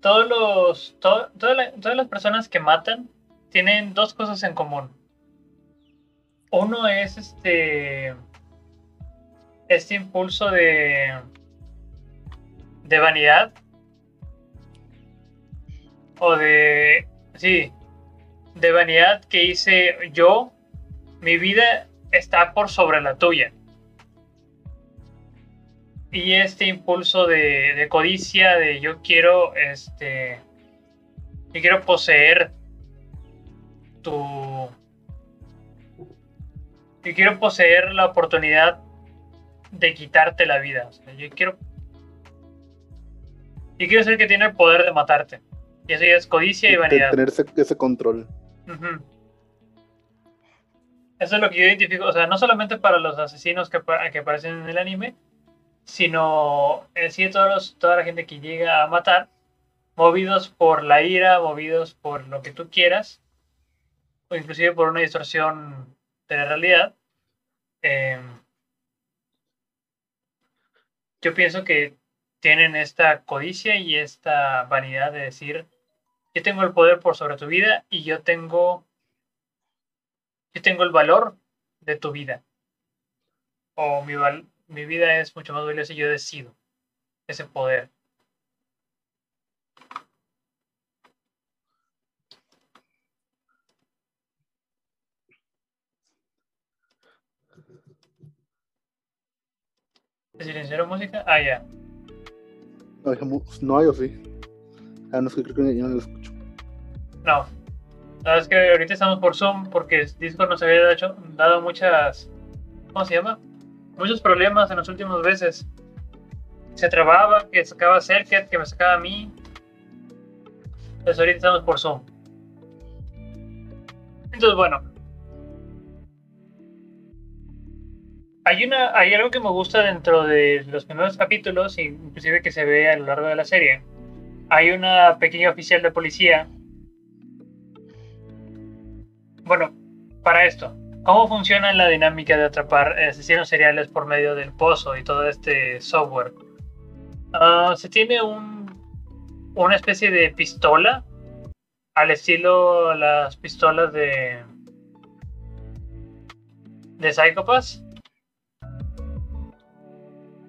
todos los, todas las personas que matan tienen dos cosas en común. Uno es este, este impulso de, de vanidad o de, sí, de vanidad que hice yo, mi vida está por sobre la tuya. Y este impulso de, de codicia, de yo quiero, este, yo quiero poseer tu, yo quiero poseer la oportunidad de quitarte la vida. yo quiero. Yo quiero ser el que tiene el poder de matarte. Y eso ya es codicia y, vanidad. Tener ese, control. Eso es lo que yo identifico. O sea, no solamente para los asesinos que, que aparecen en el anime, sino en sí todos toda la gente que llega a matar, movidos por la ira, movidos por lo que tú quieras, o inclusive por una distorsión de la realidad. Eh, yo pienso que tienen esta codicia y esta vanidad de decir, yo tengo el poder por sobre tu vida y yo tengo, yo tengo el valor de tu vida. O mi, mi vida es mucho más valiosa y yo decido ese poder. silenciaron música? Ah, ya. No, hay o sí. Ah, no, es que creo que ya no lo escucho. No. Verdad es que ahorita estamos por Zoom porque Discord nos había dado, dado muchas. ¿Cómo se llama? Muchos problemas en las últimas veces. Se trababa, que sacaba Circuit, que me sacaba a mí. Entonces ahorita estamos por Zoom. Entonces, bueno, Hay, una, hay algo que me gusta dentro de los primeros capítulos, inclusive que se ve a lo largo de la serie. Hay una pequeña oficial de policía. Bueno, para esto, ¿cómo funciona la dinámica de atrapar asesinos seriales por medio del pozo y todo este software? Ah, se tiene un, una especie de pistola al estilo las pistolas de de Psychopaths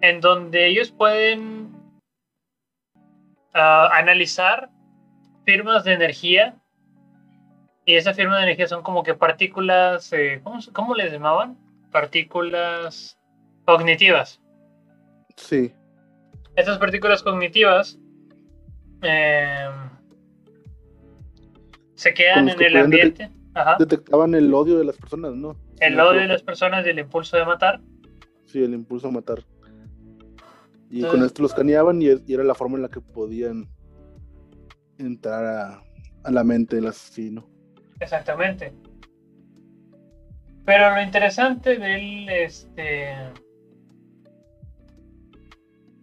en donde ellos pueden analizar firmas de energía. Y esas firmas de energía son como que partículas, eh, ¿cómo, les llamaban? Partículas cognitivas. Sí. Estas partículas cognitivas em, se quedan en el ambiente. Detectaban el odio de las personas, ¿no? El odio de las personas y el impulso de matar. Sí, el impulso a matar. Y con esto los caneaban y, era la forma en la que podían entrar a, la mente del asesino. Exactamente. Pero lo interesante del este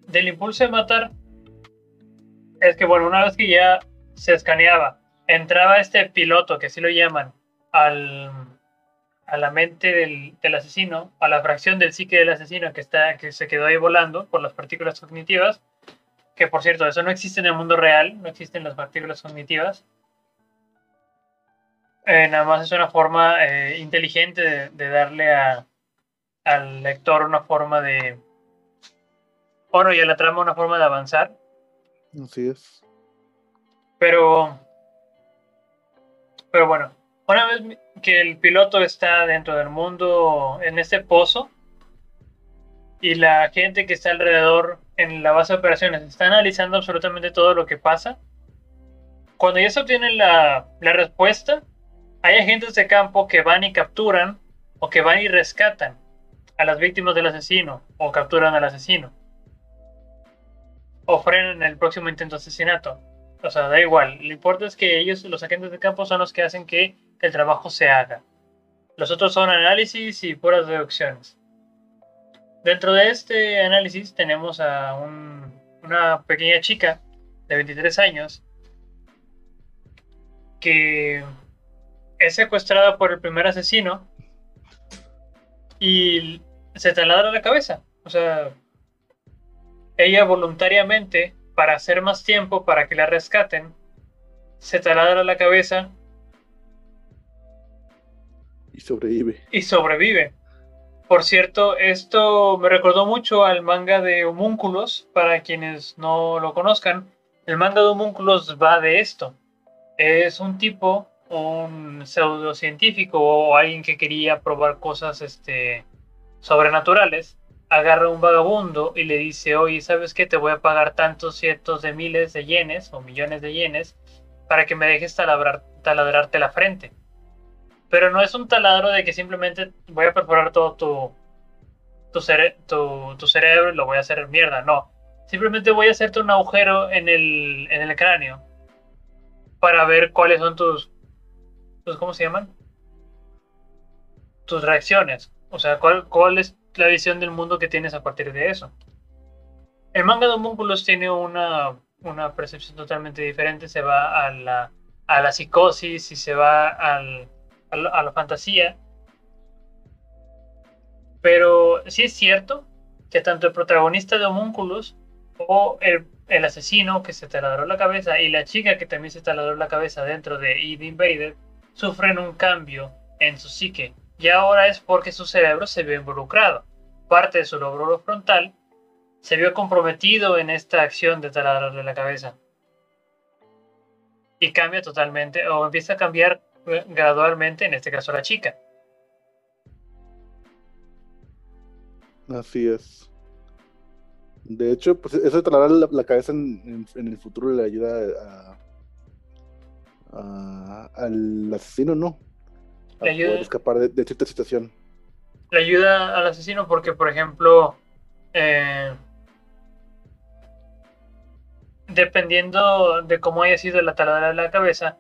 del impulso de matar es que bueno, una vez que ya se escaneaba, entraba este piloto, que así lo llaman, al a la mente del, asesino, a la fracción del psique del asesino que, está, que se quedó ahí volando por las partículas cognitivas, que por cierto, eso no existe en el mundo real, no existen las partículas cognitivas. Eh, nada más es una forma eh, inteligente de, darle a, al lector una forma de... Bueno, y a la trama una forma de avanzar. Así es. Pero... Pero bueno, una vez que el piloto está dentro del mundo, en este pozo, y la gente que está alrededor en la base de operaciones está analizando absolutamente todo lo que pasa, cuando ya se obtiene la, la respuesta, hay agentes de campo que van y capturan o que van y rescatan a las víctimas del asesino o capturan al asesino o frenan el próximo intento de asesinato. O sea, da igual. Lo importante es que ellos, los agentes de campo, son los que hacen que el trabajo se haga. Los otros son análisis y puras deducciones. Dentro de este análisis tenemos a una pequeña chica de 23 años que es secuestrada por el primer asesino y se taladra la cabeza. O sea, ella voluntariamente, para hacer más tiempo, para que la rescaten, se taladra la cabeza y sobrevive. Y sobrevive. Por cierto, esto me recordó mucho al manga de Homúnculos, para quienes no lo conozcan. El manga de Homúnculos va de esto. Es un tipo, un pseudocientífico o alguien que quería probar cosas este, sobrenaturales, agarra un vagabundo y le dice, oye, ¿sabes qué? Te voy a pagar tantos cientos de miles de yenes o millones de yenes para que me dejes taladrarte la frente. Pero no es un taladro de que simplemente voy a perforar todo tu, tu, tu, cerebro y lo voy a hacer mierda. No. Simplemente voy a hacerte un agujero en el, en el cráneo para ver cuáles son tus, tus. ¿Cómo se llaman? Tus reacciones. O sea, cuál, cuál es la visión del mundo que tienes a partir de eso. El manga de Homúnculos tiene una, una percepción totalmente diferente. Se va a la, a la psicosis y se va al, a, la, fantasía. Pero sí es cierto que tanto el protagonista de Homúnculos o el, el, asesino que se taladró la cabeza y la chica que también se taladró la cabeza dentro de Eve Invader sufren un cambio en su psique. Y ahora es porque su cerebro se vio involucrado. Parte de su lóbulo frontal se vio comprometido en esta acción de taladrarle la cabeza. Y cambia totalmente, o empieza a cambiar gradualmente, en este caso la chica. Así es. De hecho, pues eso de trasladar la, cabeza en, el futuro le ayuda al asesino, ¿no? A poder escapar de, cierta situación. Le ayuda al asesino porque, por ejemplo, eh, dependiendo de cómo haya sido la taladra de la cabeza,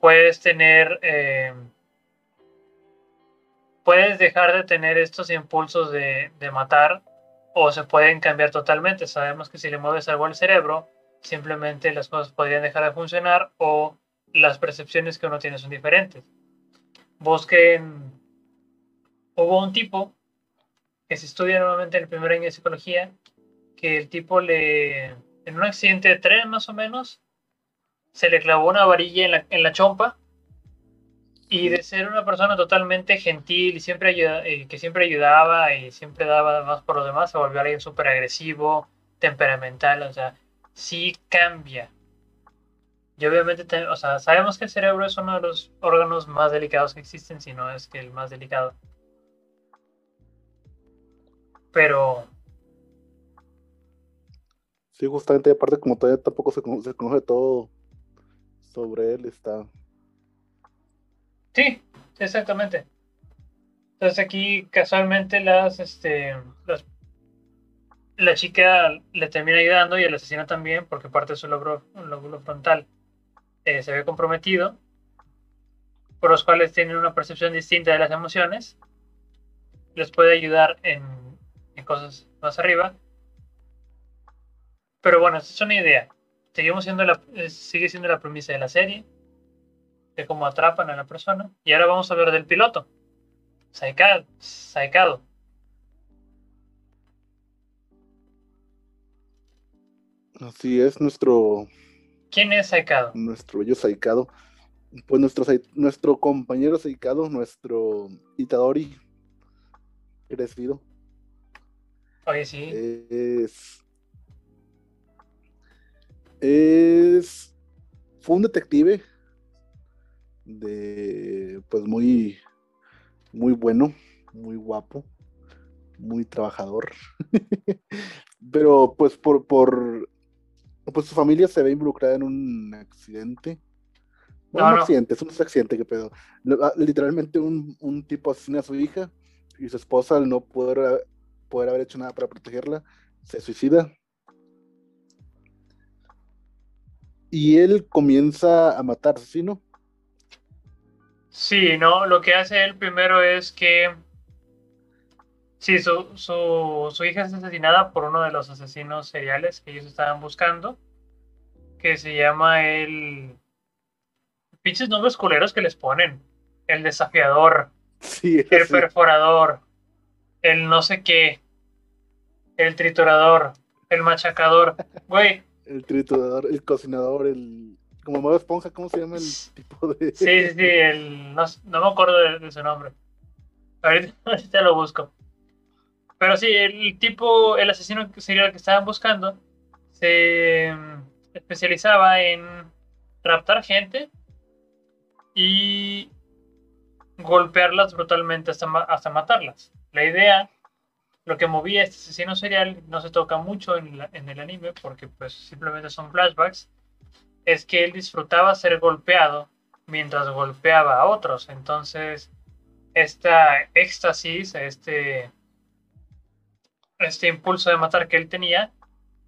puedes tener, eh, puedes dejar de tener estos impulsos de, matar o se pueden cambiar totalmente. Sabemos que si le mueves algo al cerebro, simplemente las cosas podrían dejar de funcionar o las percepciones que uno tiene son diferentes. Busquen, hubo un tipo que se estudia nuevamente en el primer año de psicología, que el tipo le, en un accidente de tren más o menos, se le clavó una varilla en la, en la chompa y de ser una persona totalmente gentil y siempre eh, que siempre ayudaba y siempre daba más por los demás, se volvió alguien súper agresivo, temperamental, o sea, sí cambia. Y obviamente, o sea, sabemos que el cerebro es uno de los órganos más delicados que existen, si no es que el más delicado. Pero... Sí, justamente, aparte como todavía tampoco se se conoce todo sobre él está. Sí, exactamente. Entonces aquí casualmente las, este, la chica le termina ayudando y el asesino también, porque parte de su lóbulo, frontal eh, se ve comprometido, por los cuales tienen una percepción distinta de las emociones, les puede ayudar en, cosas más arriba. Pero bueno, esta es una idea seguimos siendo la, sigue siendo la premisa de la serie, de cómo atrapan a la persona. Y ahora vamos a hablar del piloto, Saikado. Saikado. Así es, nuestro... ¿Quién es Saikado? Nuestro bello Saikado. Pues nuestro, nuestro compañero Saikado, nuestro Itadori crecido. Oye, sí. Es es. Fue un detective. De. Pues muy. Muy bueno. Muy guapo. Muy trabajador. Pero pues por, por. Pues su familia se ve involucrada en un accidente. No, un accidente, es un accidente que pedo. Ah, literalmente un, un tipo asesina a su hija y su esposa al no poder, poder haber hecho nada para protegerla, se suicida y él comienza a matar, ¿sí, no? Sí, no, lo que hace él primero es que. Sí, su, su, hija es asesinada por uno de los asesinos seriales que ellos estaban buscando, que se llama el. Pinches nombres culeros que les ponen. El desafiador, sí, el perforador, el no sé qué, el triturador, el machacador. Güey, el triturador, el cocinador, el. Como modo esponja, ¿cómo se llama el tipo de.? Sí, sí, sí, el. No, me acuerdo de, su nombre. Ahorita, lo busco. Pero sí, el tipo, el asesino serial que estaban buscando, se mm, especializaba en raptar gente y golpearlas brutalmente hasta, hasta matarlas. La idea, lo que movía a este asesino serial, no se toca mucho en, en el anime porque pues simplemente son flashbacks, es que él disfrutaba ser golpeado mientras golpeaba a otros. Entonces, esta éxtasis, este, este impulso de matar que él tenía,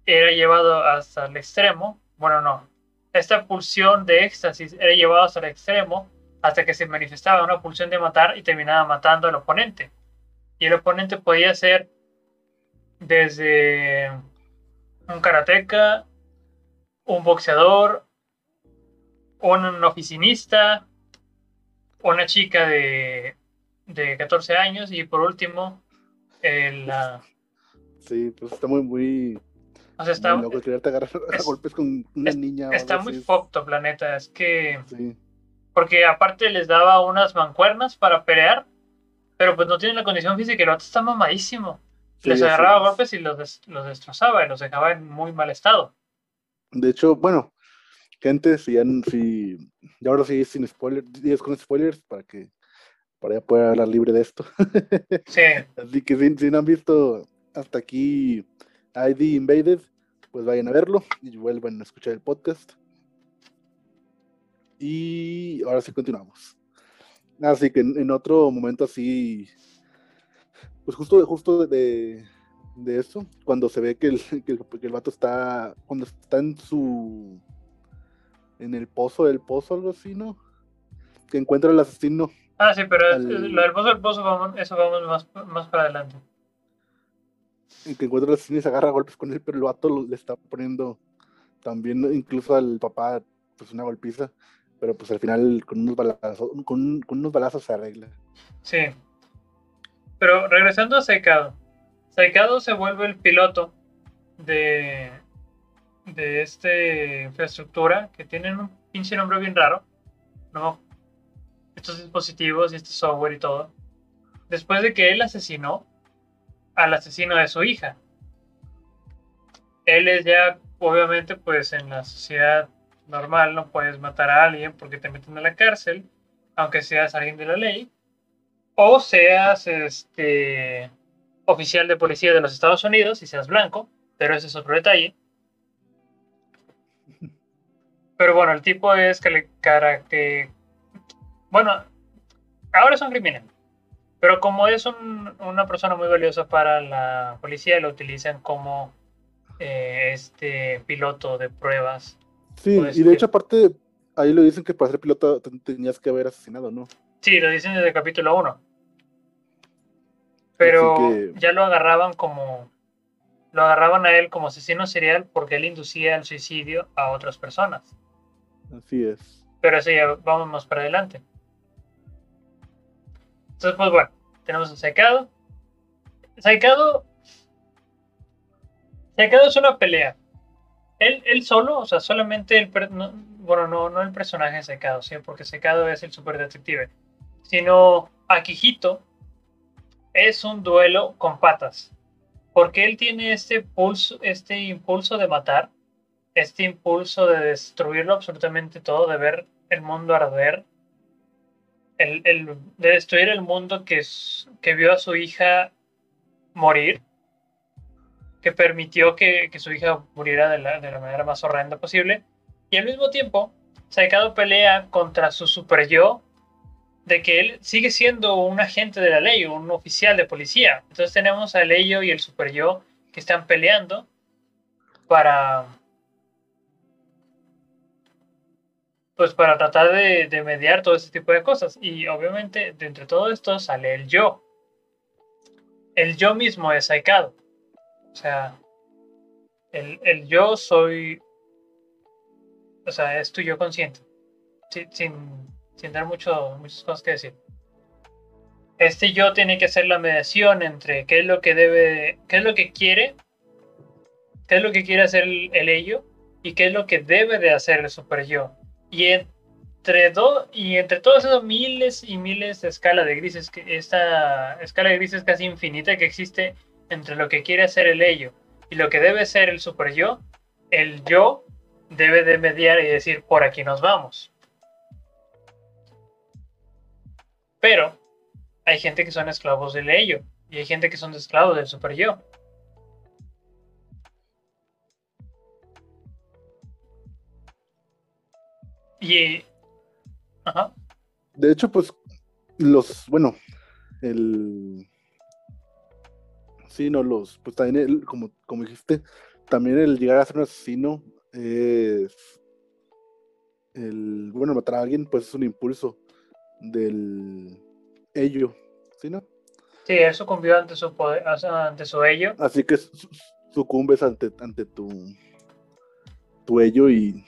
era llevado hasta el extremo. Bueno, no. Esta pulsión de éxtasis era llevado hasta el extremo hasta que se manifestaba una pulsión de matar y terminaba matando al oponente. Y el oponente podía ser desde un karateca, un boxeador, un oficinista, una chica de, de 14 años y por último, el... Sí, pues está muy, muy... O sea, está... Muy loco, quererte agarrar a golpes con una niña. Está muy fucked, planeta. Es que... Sí. Porque aparte les daba unas mancuernas para pelear, pero pues no tienen la condición física y el otro está mamadísimo. les agarraba golpes y los, los destrozaba y los dejaba en muy mal estado. De hecho, bueno, gente, si ya, si, ya ahora sí sin spoilers, con spoilers para que para ya poder hablar libre de esto. Sí. Así que si, si, no han visto hasta aquí ID Invaded, pues vayan a verlo y vuelvan a escuchar el podcast. Y ahora sí continuamos. Así que en, otro momento así, pues justo, justo de, de eso, cuando se ve que el, que el, vato está, cuando está en su, en el pozo del pozo, algo así, ¿no? Que encuentra al asesino. Ah, sí, pero lo del pozo del pozo, vamos, eso vamos más, más para adelante. Que encuentra al asesino y se agarra golpes con él, pero el vato le está poniendo también, incluso al papá, pues una golpiza. Pero pues al final con unos balazos, con, unos balazos se arregla. Sí. Pero regresando a Secado. Secado se vuelve el piloto de, de esta infraestructura que tienen un pinche nombre bien raro. ¿no? Estos dispositivos y este software y todo. Después de que él asesinó al asesino de su hija. Él es ya, obviamente, pues en la sociedad normal no puedes matar a alguien porque te meten a la cárcel, aunque seas alguien de la ley, o seas este oficial de policía de los Estados Unidos y seas blanco, pero ese es otro detalle. Pero bueno, el tipo es que le que bueno, ahora es un criminal, pero como es una persona muy valiosa para la policía, lo utilizan como eh, este piloto de pruebas Sí, y de hecho, aparte, ahí lo dicen que para ser piloto tenías que haber asesinado, ¿no? Sí, lo dicen desde el capítulo 1. Pero ya lo agarraban como. Lo agarraban a él como asesino serial porque él inducía el suicidio a otras personas. Así es. Pero eso ya vamos más para adelante. Entonces, pues bueno, tenemos a Saikado. Saikado. Saikado es una pelea él, solo, o sea, solamente el, bueno, no, no el personaje secado, ¿sí? porque secado es el super detective, sino Akihito es un duelo con patas, porque él tiene este pulso, este impulso de matar, este impulso de destruirlo absolutamente todo, de ver el mundo arder, el, de destruir el mundo que, que vio a su hija morir que permitió que, su hija muriera de la, manera más horrenda posible. Y al mismo tiempo, Saikado pelea contra su super yo de que él sigue siendo un agente de la ley, un oficial de policía. Entonces tenemos al ello y el super yo que están peleando para pues para tratar de, mediar todo ese tipo de cosas. Y obviamente, de entre todo esto sale el yo. El yo mismo es Saikado. O sea, el, yo soy, o sea, es tu yo consciente, sin, dar mucho, muchas cosas que decir. Este yo tiene que hacer la mediación entre qué es lo que debe, qué es lo que quiere, qué es lo que quiere hacer el, ello y qué es lo que debe de hacer el super yo. Y entre, do, y entre todos esos miles y miles de escala de grises, que esta escala de grises casi infinita que existe entre lo que quiere hacer el ello y lo que debe ser el super yo, el yo debe de mediar y decir por aquí nos vamos. Pero hay gente que son esclavos del ello y hay gente que son esclavos del super yo. Y. Ajá. De hecho, pues, los. Bueno, el. Sí, no, los. Pues también, el, como, como dijiste, también el llegar a ser un asesino es. El. Bueno, matar a alguien, pues es un impulso del ello, ¿sí, no? Sí, él sucumbió ante su poder, ante su ello. Así que sucumbes ante, ante tu, tu ello y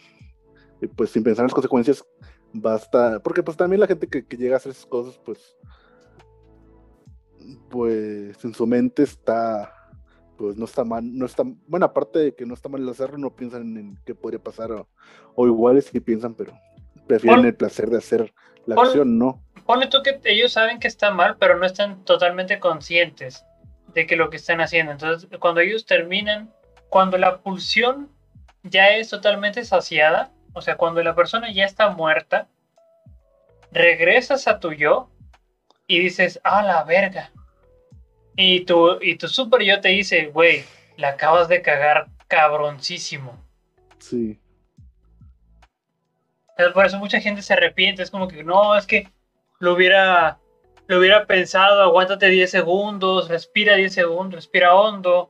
pues sin pensar en las consecuencias, basta. Porque pues también la gente que, llega a hacer esas cosas, pues. Pues en su mente está. Pues no está mal, no está. Bueno, aparte de que no está mal el hacerlo, no piensan en qué podría pasar. O, iguales sí piensan, pero prefieren el placer de hacer la acción, ¿no? Pone tú que ellos saben que está mal, pero no están totalmente conscientes de que lo que están haciendo. Entonces, cuando ellos terminan, cuando la pulsión ya es totalmente saciada, o sea, cuando la persona ya está muerta, regresas a tu yo y dices, ah, la verga. Y tu, y tu super yo te dice, güey, la acabas de cagar cabroncísimo. Sí. Por eso mucha gente se arrepiente. Es como que, no, es que lo hubiera, lo hubiera pensado, aguántate 10 segundos, respira 10 segundos, respira hondo.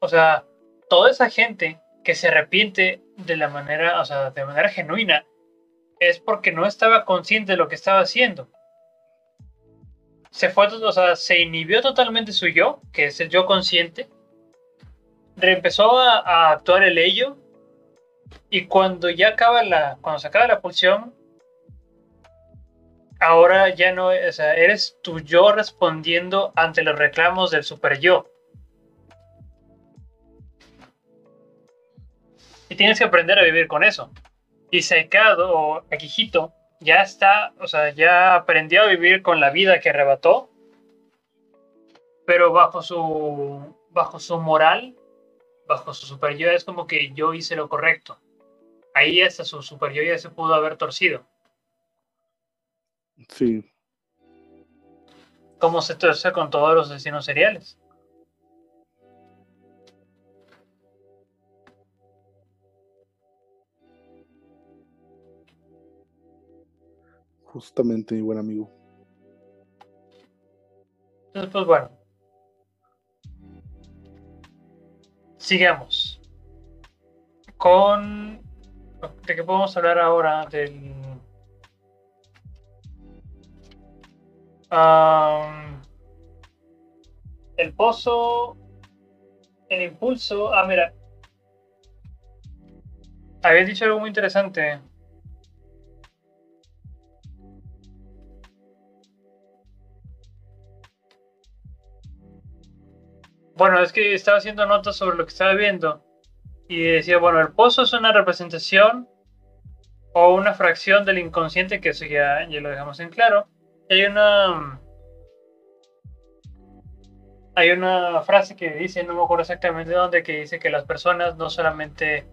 O sea, toda esa gente que se arrepiente de la manera, o sea, de manera genuina, es porque no estaba consciente de lo que estaba haciendo. Se fue, o sea, se inhibió totalmente su yo, que es el yo consciente. Reempezó a, actuar el ello. Y cuando ya acaba la, cuando se acaba la pulsión, ahora ya no, o sea, eres tu yo respondiendo ante los reclamos del super yo. Y tienes que aprender a vivir con eso. Y Seikado o Akihito ya está, o sea, ya aprendió a vivir con la vida que arrebató, pero bajo su, bajo su moral, bajo su super yo, es como que yo hice lo correcto. Ahí hasta su super yo ya se pudo haber torcido. Sí. Como se torce con todos los asesinos seriales. Justamente, mi buen amigo. Entonces, pues bueno. Sigamos. Con. ¿De qué podemos hablar ahora? Del. el pozo. El impulso. Ah, mira. Habías dicho algo muy interesante. Bueno, es que estaba haciendo notas sobre lo que estaba viendo y decía, bueno, el pozo es una representación o una fracción del inconsciente, que eso ya, ya lo dejamos en claro. hay una hay una frase que dice, no me acuerdo exactamente dónde, que dice que las personas no solamente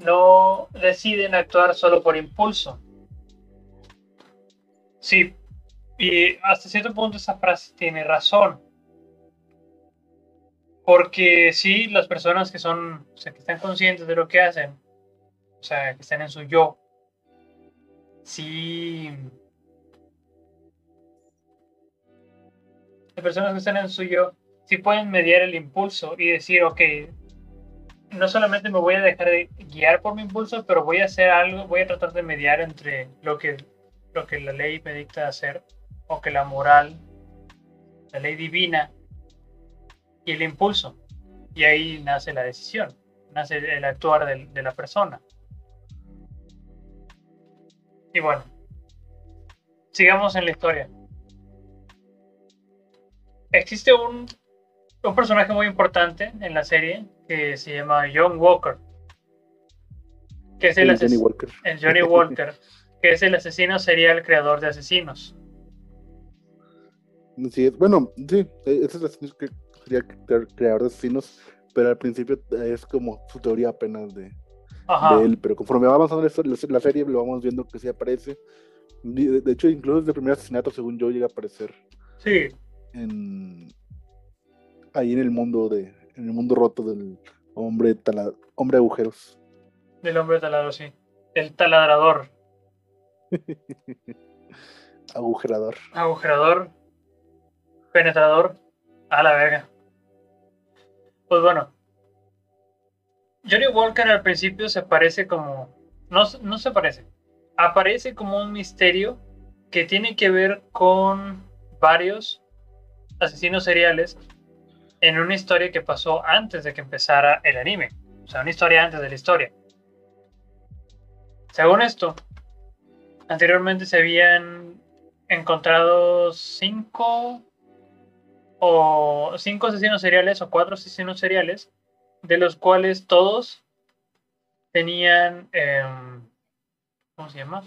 no deciden actuar solo por impulso. Sí, y hasta cierto punto esa frase tiene razón. Porque sí, las personas que son, o sea, que están conscientes de lo que hacen, o sea, que están en su yo, sí. Las personas que están en su yo, sí pueden mediar el impulso y decir, ok, no solamente me voy a dejar de guiar por mi impulso, pero voy a hacer algo, voy a tratar de mediar entre lo que, lo que la ley me dicta hacer, o que la moral, la ley divina, y el impulso. Y ahí nace la decisión, nace el actuar de, la persona. Y bueno, sigamos en la historia. Existe un, un personaje muy importante en la serie que se llama John Walker. Que es el, el Johnny Walker. El Johnny Walker, que es el asesino serial creador de asesinos. Sí, bueno, sí, e, es que sería creador de asesinos, pero al principio es como su teoría apenas de, él, pero conforme va avanzando la, serie lo vamos viendo que sí aparece. De, hecho, incluso desde el primer asesinato, según yo, llega a aparecer. Sí. En, ahí en el mundo de, en el mundo roto del hombre tala, hombre agujeros. Del hombre taladro, sí. El taladrador. Agujerador. Agujerador. Penetrador. A la verga. Pues bueno. Johnny Walker al principio se parece como. No, no se parece. Aparece como un misterio que tiene que ver con varios asesinos seriales en una historia que pasó antes de que empezara el anime. O sea, una historia antes de la historia. Según esto, anteriormente se habían encontrado cinco o cinco asesinos seriales o cuatro asesinos seriales, de los cuales todos tenían, em, ¿cómo se llama?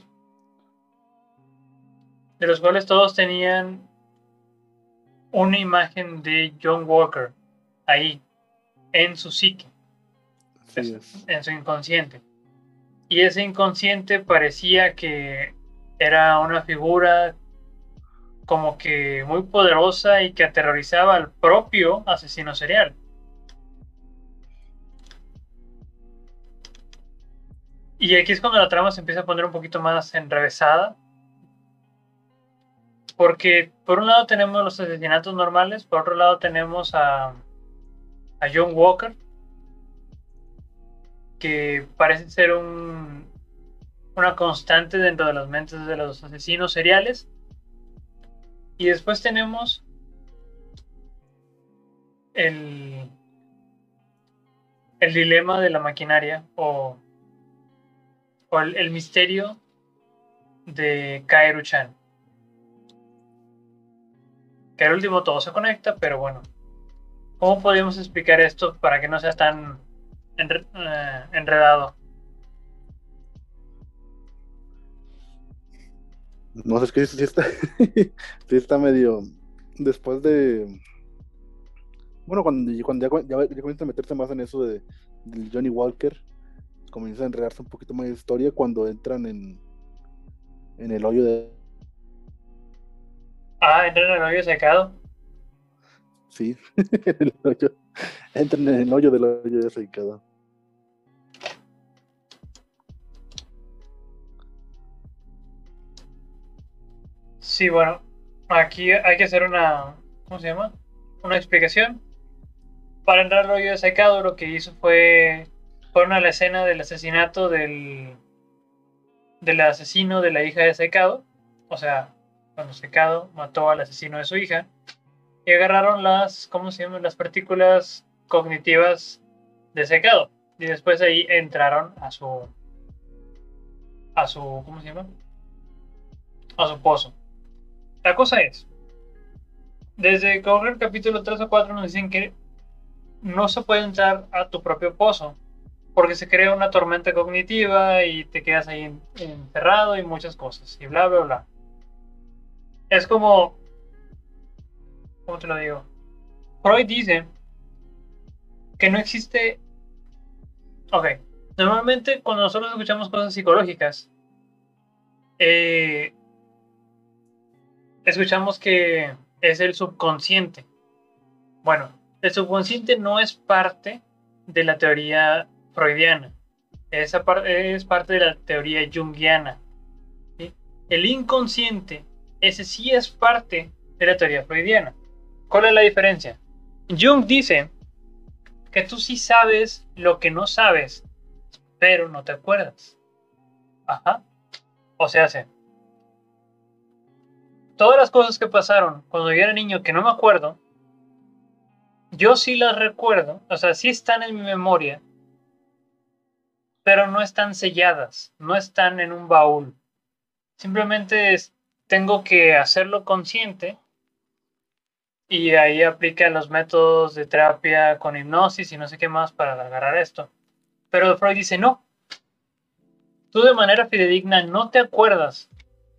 De los cuales todos tenían una imagen de John Walker ahí, en su psique, en su inconsciente. Y ese inconsciente parecía que era una figura como que muy poderosa y que aterrorizaba al propio asesino serial. Y aquí es cuando la trama se empieza a poner un poquito más enrevesada, porque por un lado tenemos los asesinatos normales, por otro lado tenemos a, a John Walker, que parece ser un, una constante dentro de las mentes de los asesinos seriales. Y después tenemos el, el dilema de la maquinaria o, o el, misterio de Kaeru-chan que al último todo se conecta, pero bueno, ¿cómo podríamos explicar esto para que no sea tan eh, enredado? No sé, es que sí está, sí está medio. Después de. Bueno, cuando, cuando ya, ya, comienza a meterse más en eso de, Johnny Walker, comienza a enredarse un poquito más de historia cuando entran en, en el hoyo de Ah, entran en el hoyo secado. Sí, en el hoyo. Entran en el hoyo del hoyo secado. Sí, bueno, aquí hay que hacer una. ¿Cómo se llama? Una explicación. Para entrar al hoyo secado, lo que hizo fue. Fueron a la escena del asesinato del. del asesino de la hija de secado. O sea, cuando Secado mató al asesino de su hija, y agarraron las, ¿cómo se llaman? Las partículas cognitivas de Secado. Y después ahí entraron a su, a su, ¿cómo se llama? A su pozo. La cosa es, desde el capítulo 3 o 4 nos dicen que no se puede entrar a tu propio pozo, porque se crea una tormenta cognitiva y te quedas ahí encerrado y muchas cosas, y bla, bla, bla es como, ¿cómo te lo digo? Freud dice que no existe, ok, normalmente cuando nosotros escuchamos cosas psicológicas, eh, escuchamos que es el subconsciente. Bueno, el subconsciente no es parte de la teoría freudiana, Esa es parte de la teoría junguiana. El inconsciente ese sí es parte de la teoría freudiana. ¿Cuál es la diferencia? Jung dice que tú sí sabes lo que no sabes, pero no te acuerdas. Ajá. O sea, hace. Todas las cosas que pasaron cuando yo era niño que no me acuerdo, yo sí las recuerdo, o sea, sí están en mi memoria, pero no están selladas, no están en un baúl. Simplemente tengo que hacerlo consciente y ahí aplica los métodos de terapia con hipnosis y no sé qué más para agarrar esto. Pero Freud dice, no, tú de manera fidedigna no te acuerdas.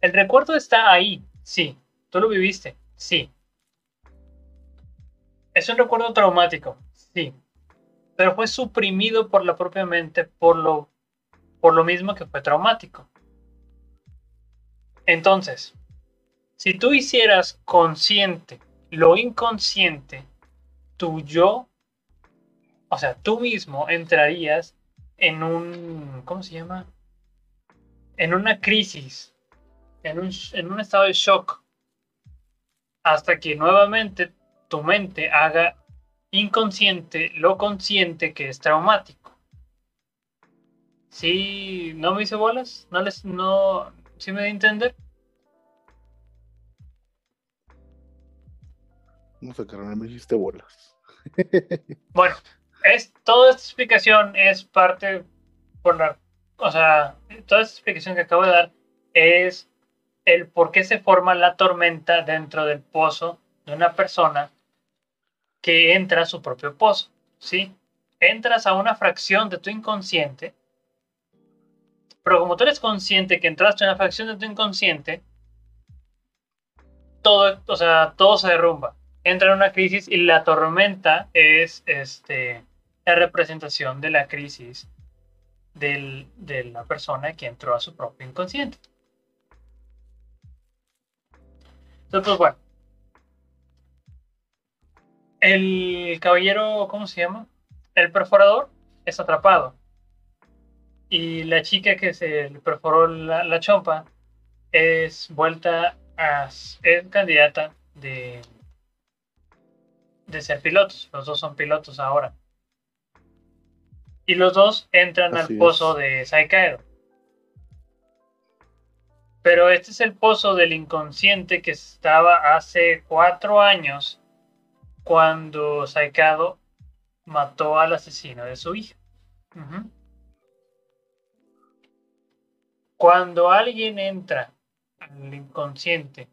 El recuerdo está ahí, sí. Tú lo viviste, sí. Es un recuerdo traumático, sí. Pero fue suprimido por la propia mente por lo, por lo mismo que fue traumático. Entonces, si tú hicieras consciente lo inconsciente, tu yo, o sea, tú mismo entrarías en un, ¿cómo se llama? En una crisis, en un, en un estado de shock, hasta que nuevamente tu mente haga inconsciente lo consciente que es traumático. ¿Sí? ¿No me hice bolas? ¿No les, no, ¿Sí me da a entender? No sé, carnal, me hiciste bolas. bueno, es, toda esta explicación es parte por la. O sea, toda esta explicación que acabo de dar es el por qué se forma la tormenta dentro del pozo de una persona que entra a su propio pozo. ¿Sí? Entras a una fracción de tu inconsciente, pero como tú eres consciente que entraste a una fracción de tu inconsciente, todo, o sea, todo se derrumba entra en una crisis y la tormenta es este, la representación de la crisis del, de la persona que entró a su propio inconsciente. Entonces, pues bueno. El caballero, ¿cómo se llama? El perforador es atrapado. Y la chica que se le perforó la, la chompa es vuelta a. es candidata de de ser pilotos. Los dos son pilotos ahora. Y los dos entran al pozo de Saikaedo. Pero este es el pozo del inconsciente que estaba hace cuatro años cuando Saikado mató al asesino de su hija. Cuando alguien entra al inconsciente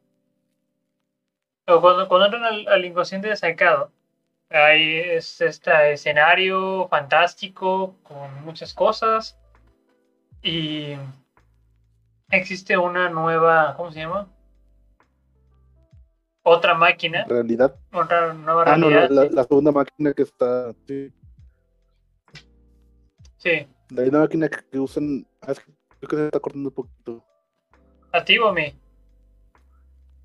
cuando, cuando entran al, inconsciente sacado, hay es este escenario fantástico con muchas cosas y existe una nueva, ¿cómo se llama? Otra máquina. Realidad. Otra nueva realidad. Ah, no, la, segunda máquina que está. Sí. sí. La máquina que, usan. Ah, creo que se está cortando un poquito. ¿A ti o a mí?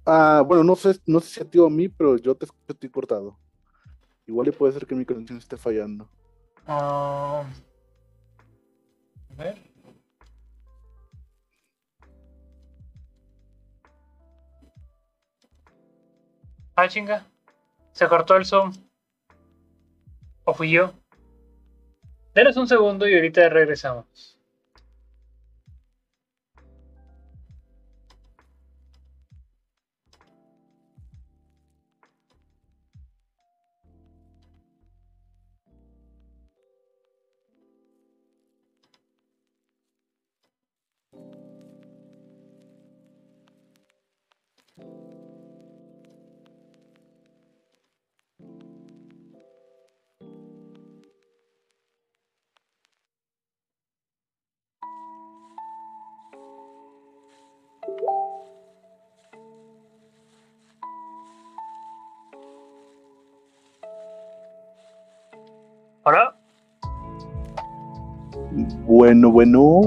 Ah, bueno, no sé, no sé si a ti o a mí, pero yo te escucho estoy cortado. Igual le puede ser que mi conexión esté fallando. Ah, a ver. Ah, chinga. Se cortó el Zoom. ¿O fui yo? Denos un segundo y ahorita regresamos. Bueno, bueno.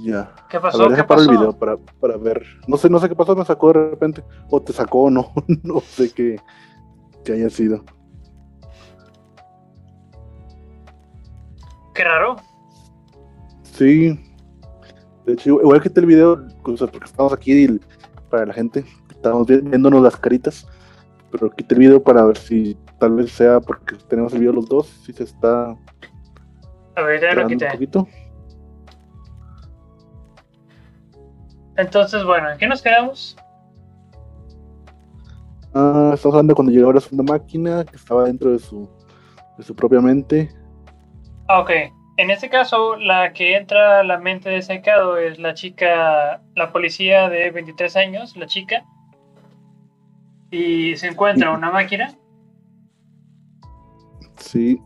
Ya. ¿Qué pasó? ¿Qué pasó? el video para, para, ver. No sé, no sé qué pasó, me sacó de repente. O te sacó o no. no sé qué, qué haya sido. Qué raro. Sí. De hecho, igual que el video, porque estamos aquí para la gente, estamos viéndonos las caritas. Pero quité el video para ver si tal vez sea porque tenemos el video los dos, si se está. A ver, ya lo quité. Un poquito. Entonces, bueno, ¿en qué nos quedamos? Ah, estamos hablando cuando llegó la segunda máquina, que estaba dentro de su, de su propia mente. Ah, ok. En este caso, la que entra a la mente de Secado es la chica, la policía de 23 años, la chica, y se encuentra una máquina. Sí.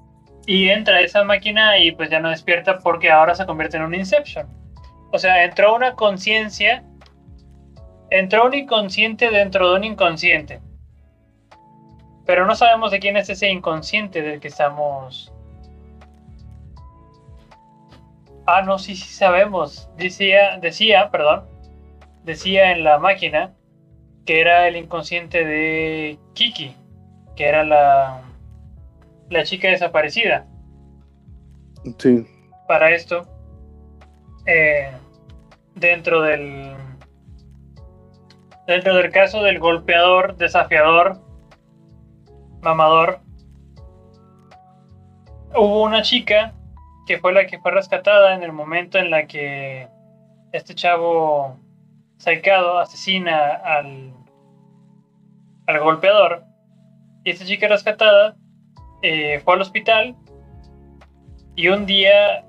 Y entra esa máquina y pues ya no despierta porque ahora se convierte en un Inception. O sea, entró una conciencia, entró un inconsciente dentro de un inconsciente. Pero no sabemos de quién es ese inconsciente del que estamos. Ah, no, sí, sí sabemos. Decía, decía, perdón, decía en la máquina que era el inconsciente de Kiki, que era la, la chica desaparecida. Sí. Para esto, eh, dentro del dentro del caso del golpeador, desafiador, mamador, hubo una chica que fue la que fue rescatada en el momento en la que este chavo Saikado asesina al, al golpeador. Y esta chica rescatada eh, fue al hospital y un día,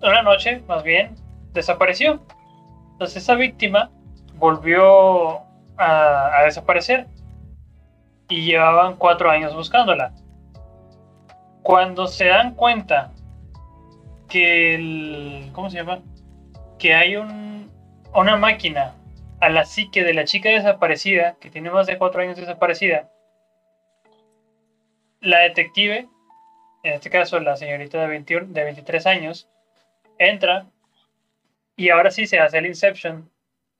una noche más bien, desapareció. Entonces esa víctima volvió a, desaparecer y llevaban cuatro años buscándola. Cuando se dan cuenta que el, ¿cómo se llama? Que hay un, una máquina a la psique de la chica desaparecida, que tiene más de cuatro años desaparecida, la detective, en este caso la señorita de, 21, de 23 años, entra y ahora sí se hace el Inception,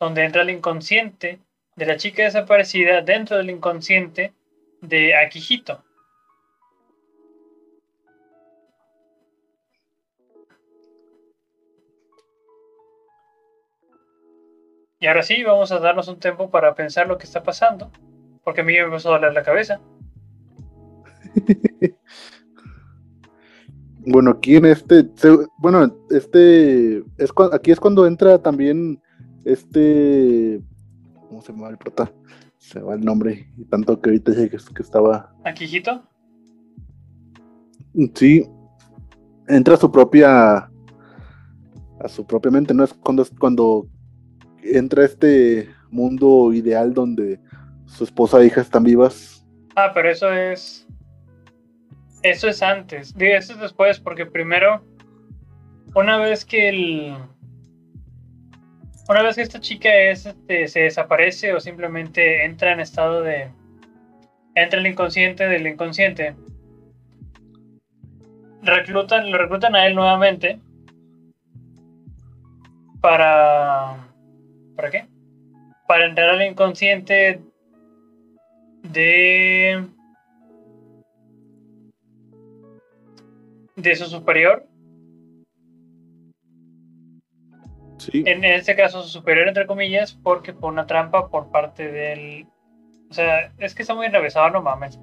donde entra el inconsciente de la chica desaparecida dentro del inconsciente de Akihito. Y ahora sí, vamos a darnos un tiempo para pensar lo que está pasando, porque a mí me empezó a doler la cabeza. bueno, aquí en este, bueno, este, es, aquí es cuando entra también este, ¿cómo se llama el prota? Se va el nombre, y tanto que ahorita dije que, estaba... ¿Aquijito? Sí, entra a su propia, a su propia mente, ¿no? Es cuando, cuando entra este mundo ideal donde su esposa e hija están vivas. Ah, pero eso es. Eso es antes. Digo, eso es después, porque primero, una vez que el. Una vez que esta chica es, este, se desaparece o simplemente entra en estado de. Entra en el inconsciente del inconsciente. Reclutan, lo reclutan a él nuevamente. Para ¿Para qué? Para entrar al inconsciente de. De su superior. Sí. En este caso, su superior, entre comillas, porque fue una trampa por parte del. O sea, es que está muy enrevesado, no mames.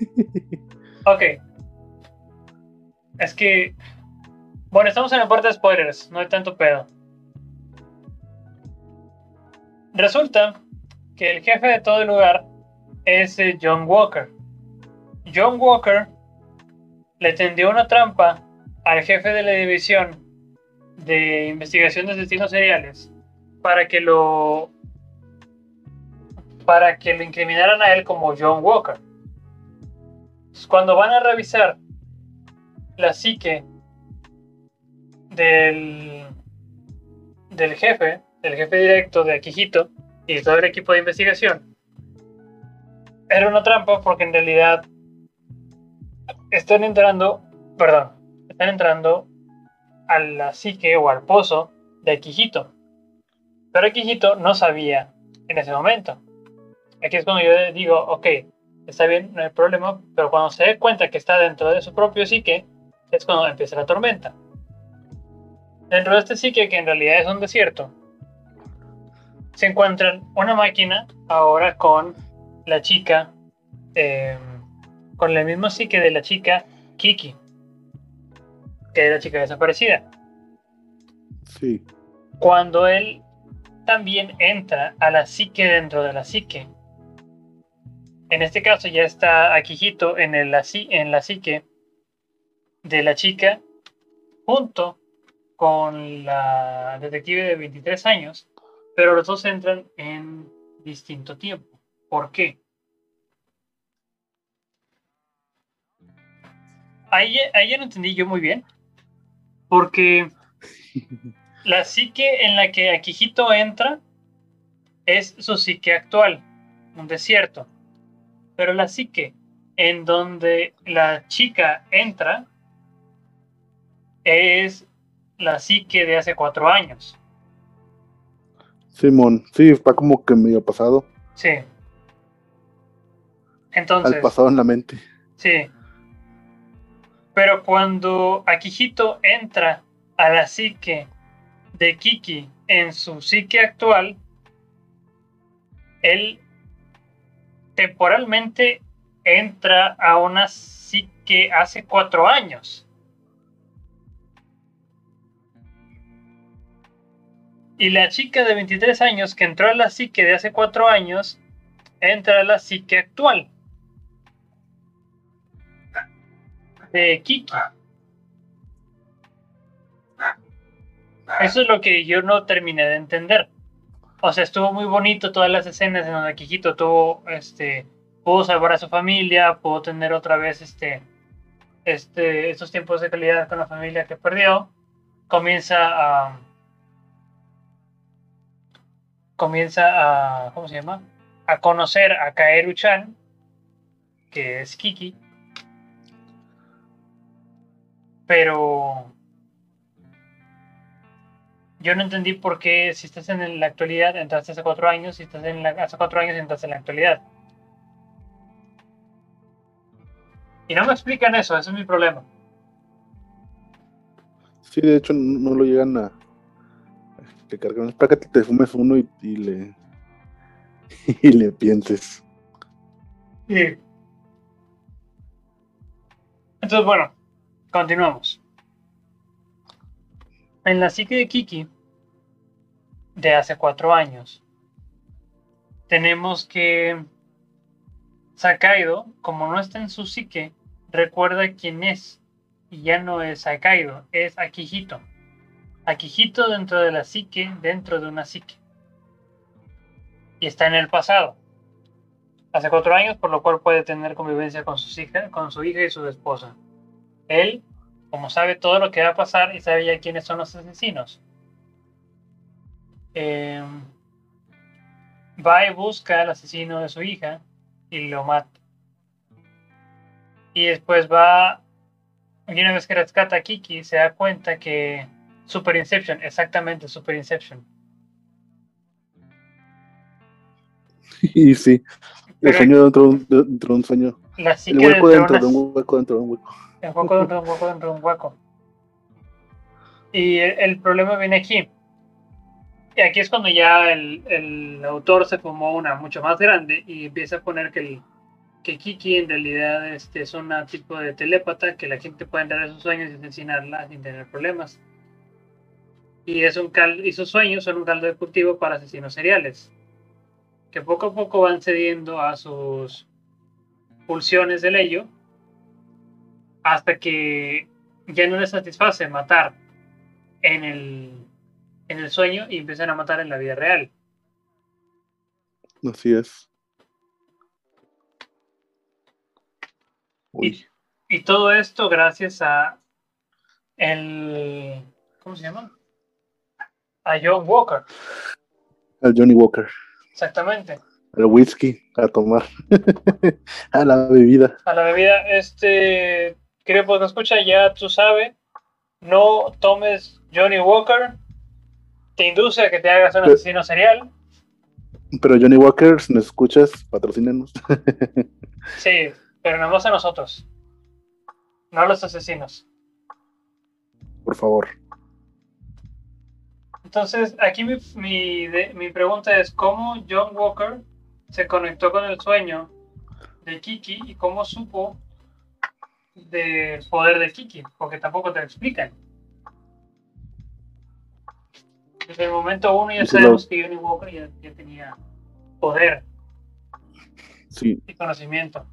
ok. Es que. Bueno, estamos en la parte de spoilers, no hay tanto pedo. Resulta que el jefe de todo el lugar es eh, John Walker. John Walker le tendió una trampa al jefe de la división de investigación de destinos seriales para que lo para que lo incriminaran a él como John Walker. Cuando van a revisar la psique del, del jefe, el jefe directo de Akihito y todo el equipo de investigación, era una trampa porque en realidad están entrando, perdón, están entrando a la psique o al pozo de Akihito. Pero Akihito no sabía en ese momento. Aquí es cuando yo digo, ok, está bien, no hay problema, pero cuando se dé cuenta que está dentro de su propio psique, es cuando empieza la tormenta. Dentro de este psique, que en realidad es un desierto, se encuentran una máquina ahora con la chica, em, con el mismo psique de la chica Kiki, que es la chica desaparecida. Sí. Cuando él también entra a la psique dentro de la psique. En este caso ya está Akihito en, el, en la psique de la chica junto con la detective de 23 años pero los dos entran en distinto tiempo. ¿Por qué? Ahí, ahí ya no entendí yo muy bien, porque la psique en la que Akihito entra es su psique actual, un desierto. pero la psique en donde la chica entra es la psique de hace cuatro años. Simón, sí, está como que medio pasado. Sí. Entonces. Al pasado en la mente. Sí. Pero cuando Akihito entra a la psique de Kiki en su psique actual, él temporalmente entra a una psique hace cuatro años. Y la chica de 23 años que entró a la psique de hace cuatro años, entra a la psique actual. De Kiki. Eso es lo que yo no terminé de entender. O sea, estuvo muy bonito todas las escenas en donde Kikito tuvo, este, pudo salvar a su familia, pudo tener otra vez, este, este, estos tiempos de calidad con la familia que perdió. Comienza a comienza a, ¿cómo se llama? A conocer a Kaeru-chan, que es Kiki. Pero yo no entendí por qué si estás en la actualidad entraste hace cuatro años, si estás en la, hace cuatro años entraste en la actualidad. Y no me explican eso, ese es mi problema. Sí, de hecho no lo llegan a, te cargan para que te fumes uno y, le y le pienses. Sí. Entonces, bueno, continuamos. En la psique de Kiki, de hace cuatro años, tenemos que Sakaido, como no está en su psique, recuerda quién es. Y ya no es Sakaido, es Akihito. Akihito dentro de la psique, dentro de una psique. Y está en el pasado. Hace cuatro años, por lo cual puede tener convivencia con, sus hijas, con su hija y su esposa. Él, como sabe todo lo que va a pasar y sabe ya quiénes son los asesinos, em, va y busca al asesino de su hija y lo mata. Y después va, y una vez que rescata a Kiki, se da cuenta que Super Inception, exactamente, Super Inception. Y sí, el sueño dentro, dentro, de un sueño. La el hueco dentro de un hueco dentro de un hueco. El hueco dentro de un hueco dentro de un hueco. Y el, problema viene aquí. Y aquí es cuando ya el, el, autor se fumó una mucho más grande y empieza a poner que, el, que Kiki en realidad este, es un tipo de telépata que la gente puede entrar a sus sueños y asesinarla sin tener problemas y, es un y sus sueños son un caldo de cultivo para asesinos seriales, que poco a poco van cediendo a sus pulsiones de ello hasta que ya no les satisface matar en el, en el sueño y empiezan a matar en la vida real. Así es. Y, y, todo esto gracias a el... ¿Cómo se llama? a John Walker. Al Johnny Walker. Exactamente. Al whisky, a tomar. a la bebida. A la bebida. Este, creo que escucha, ya tú sabes, no tomes Johnny Walker. Te induce a que te hagas un asesino serial. Pero Johnny Walker, si nos escuchas, patrocínenos. sí, pero nada más a nosotros. No a los asesinos. Por favor. Entonces, aquí mi, mi, pregunta es, ¿cómo John Walker se conectó con el sueño de Kiki y cómo supo del poder de Kiki? Porque tampoco te lo explican. Desde el momento uno ya sabemos que Johnny Walker ya, tenía poder y conocimiento.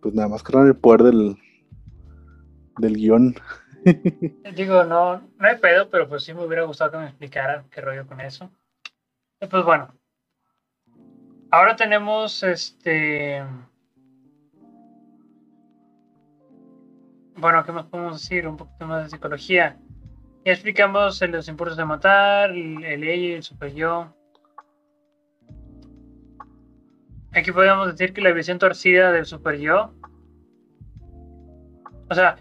pues nada más crear el poder del, del guion. Digo, no, no hay pedo, pero pues sí me hubiera gustado que me explicaran qué rollo con eso. Pues bueno. Ahora tenemos este. Bueno, ¿qué más podemos decir? Un poquito más de psicología. Ya explicamos los impulsos de matar, el, el ello y el super yo. Aquí podríamos decir que la visión torcida del super yo. O sea.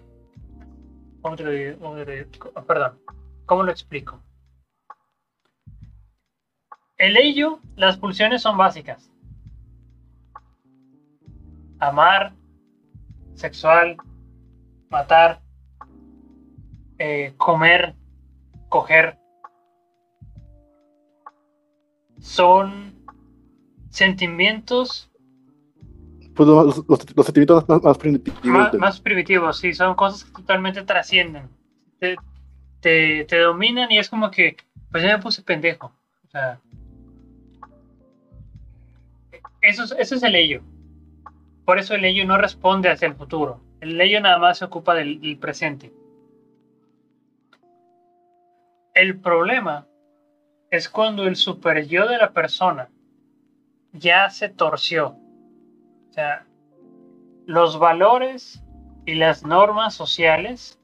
Perdón, ¿cómo lo explico? El ello, las pulsiones son básicas. Amar, sexual, matar, eh, comer, coger. Son sentimientos. Pues los, los, sentimientos más, primitivos. Más, primitivos, sí, son cosas que totalmente trascienden. Te, te, te, dominan y es como que, pues ya me puse pendejo. O sea, eso, eso es el ello. Por eso el ello no responde hacia el futuro. El ello nada más se ocupa del, presente. El problema es cuando el super yo de la persona ya se torció. O sea, los valores y las normas sociales,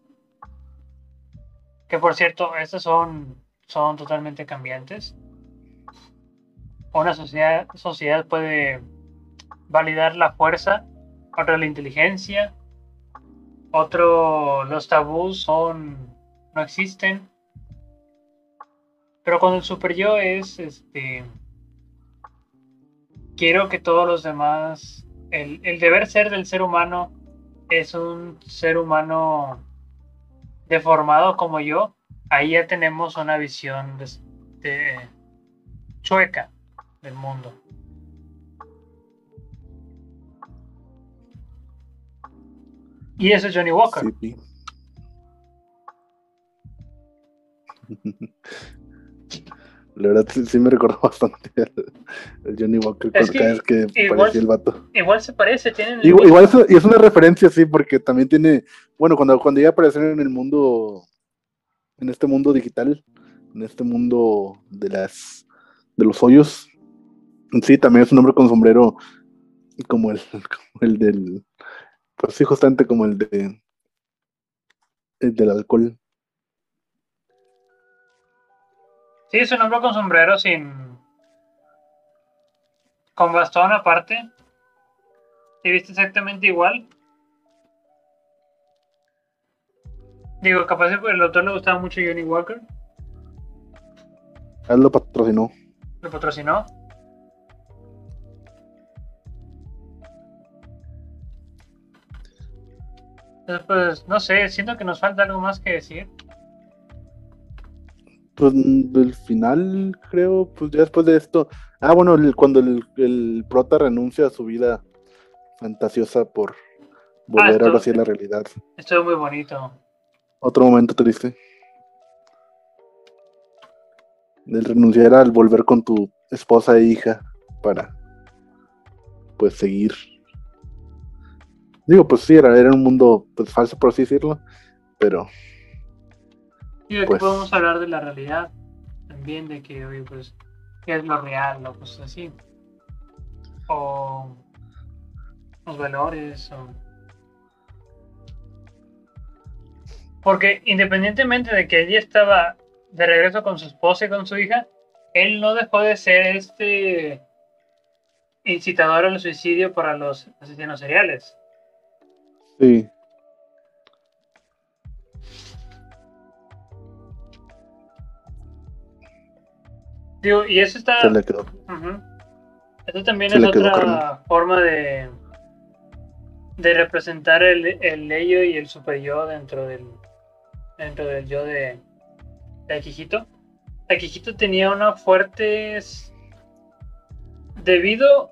que por cierto, estas son, son totalmente cambiantes. Una sociedad, sociedad puede validar la fuerza contra la inteligencia. Otro, los tabús son, no existen. Pero cuando el super yo es, este, quiero que todos los demás, el, deber ser del ser humano es un ser humano deformado como yo, ahí ya tenemos una visión de, chueca del mundo. Y eso es Johnny Walker. La verdad sí, me recordó bastante el, Johnny Walker cada vez que igual, el vato. Igual se parece, tienen. Igual, es, y es una referencia, sí, porque también tiene. Bueno, cuando, cuando iba a aparecer en el mundo. En este mundo digital, en este mundo de las. de los hoyos. Sí, también es un hombre con sombrero como el, como el del. Pues sí, justamente como el de. El del alcohol. Sí, es un hombre con sombrero sin. con bastón aparte. ¿Te viste exactamente igual? Digo, capaz el autor le gustaba mucho Johnny Walker. Él lo patrocinó. ¿Lo patrocinó? Pues no sé, siento que nos falta algo más que decir. Pues del final, creo, pues ya después de esto. Ah, bueno, cuando el, prota renuncia a su vida fantasiosa por volver ah, ahora sí a la realidad. Esto es muy bonito. Otro momento triste. El renunciar al volver con tu esposa e hija para pues seguir. Digo, pues sí, era, era un mundo pues falso por así decirlo, pero y de pues, podemos hablar de la realidad también, de que, oye, pues, qué es lo real o cosas así. O los valores, o... Porque independientemente de que ella estaba de regreso con su esposa y con su hija, él no dejó de ser este incitador al suicidio para los asesinos seriales. Sí. y eso está. Se le quedó. Eso también es otra forma de. de representar el, el ello y el super yo dentro del. dentro del yo de. de Akihito. Akihito tenía una fuerte. debido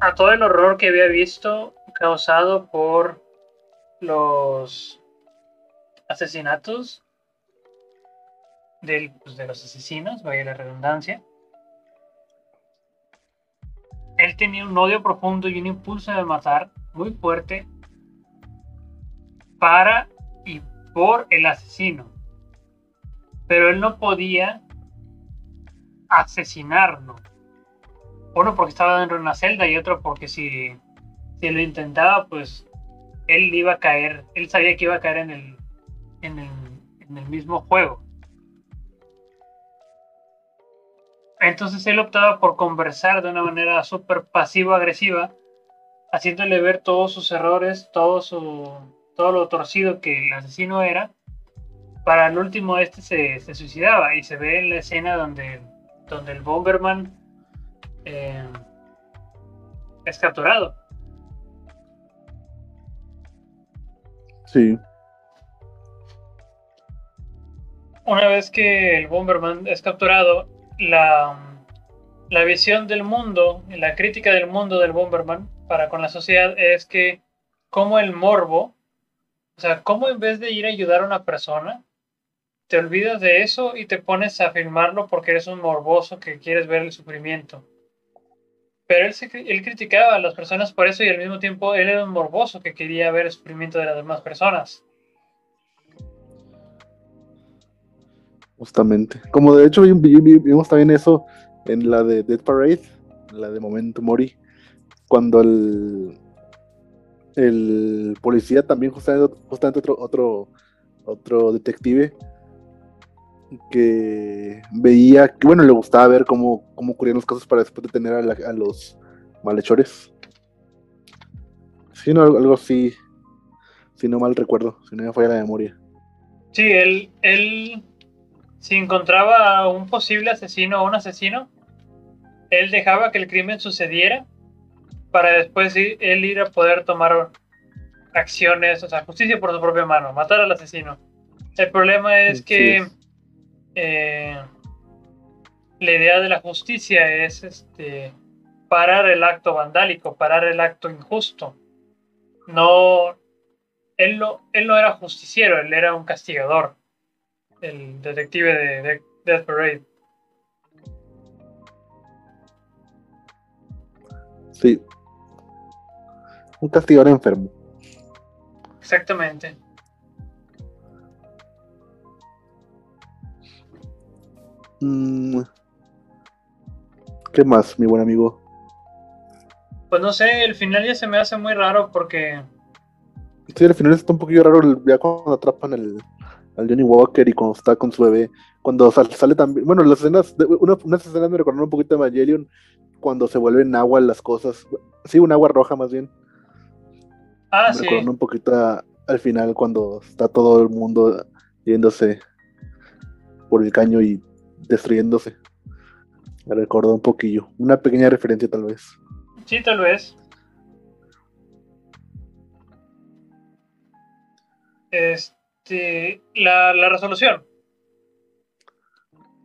a todo el horror que había visto causado por los asesinatos del, pues, de los asesinos, vaya la redundancia, él tenía un odio profundo y un impulso de matar muy fuerte para y por el asesino. Pero él no podía asesinarlo. Uno porque estaba dentro de una celda y otro porque si, si lo intentaba, pues él iba a caer, él sabía que iba a caer en el, en el, mismo juego. Entonces él optaba por conversar de una manera súper pasivo-agresiva, haciéndole ver todos sus errores, todo, su, todo lo torcido que el asesino era. Para el último, este se, se suicidaba y se ve en la escena donde, donde el Bomberman eh, es capturado. Sí. Una vez que el Bomberman es capturado, la, la visión del mundo, la crítica del mundo del Bomberman para con la sociedad es que como el morbo, o sea, como en vez de ir a ayudar a una persona, te olvidas de eso y te pones a filmarlo porque eres un morboso que quieres ver el sufrimiento. Pero él, él criticaba a las personas por eso y al mismo tiempo él era un morboso que quería ver el sufrimiento de las demás personas. Justamente. Como de hecho vimos también eso en la de Dead Parade, la de Momento Mori, cuando el, policía también justamente, otro, otro detective que veía que, bueno, le gustaba ver cómo, cómo ocurrían los casos para después detener a, a los malhechores. Sí, no, algo así, si no mal recuerdo, si no me falla la memoria. Sí, él, él, si encontraba un posible asesino o un asesino, él dejaba que el crimen sucediera para después él ir a poder tomar acciones, o sea, justicia por su propia mano, matar al asesino. El problema es que eh, la idea de la justicia es este, parar el acto vandálico, parar el acto injusto. No, él no, él no era justiciero, él era un castigador, el detective de, Death Parade. Sí. Un castigador enfermo. Exactamente. ¿Qué más, mi buen amigo? Pues no sé, el final ya se me hace muy raro porque. Sí, el final está un poquito raro ya cuando atrapan al, al Johnny Walker y cuando está con su bebé. Cuando sale, también. Bueno, las escenas. Una, unas escenas me recordaron un poquito de Evangelion cuando se vuelven agua las cosas. Sí, un agua roja más bien. Ah, me sí. Recordaron un poquito al final cuando está todo el mundo yéndose por el caño y destruyéndose. Me recordó un poquillo. Una pequeña referencia tal vez. Sí, tal vez. Este, la, la resolución.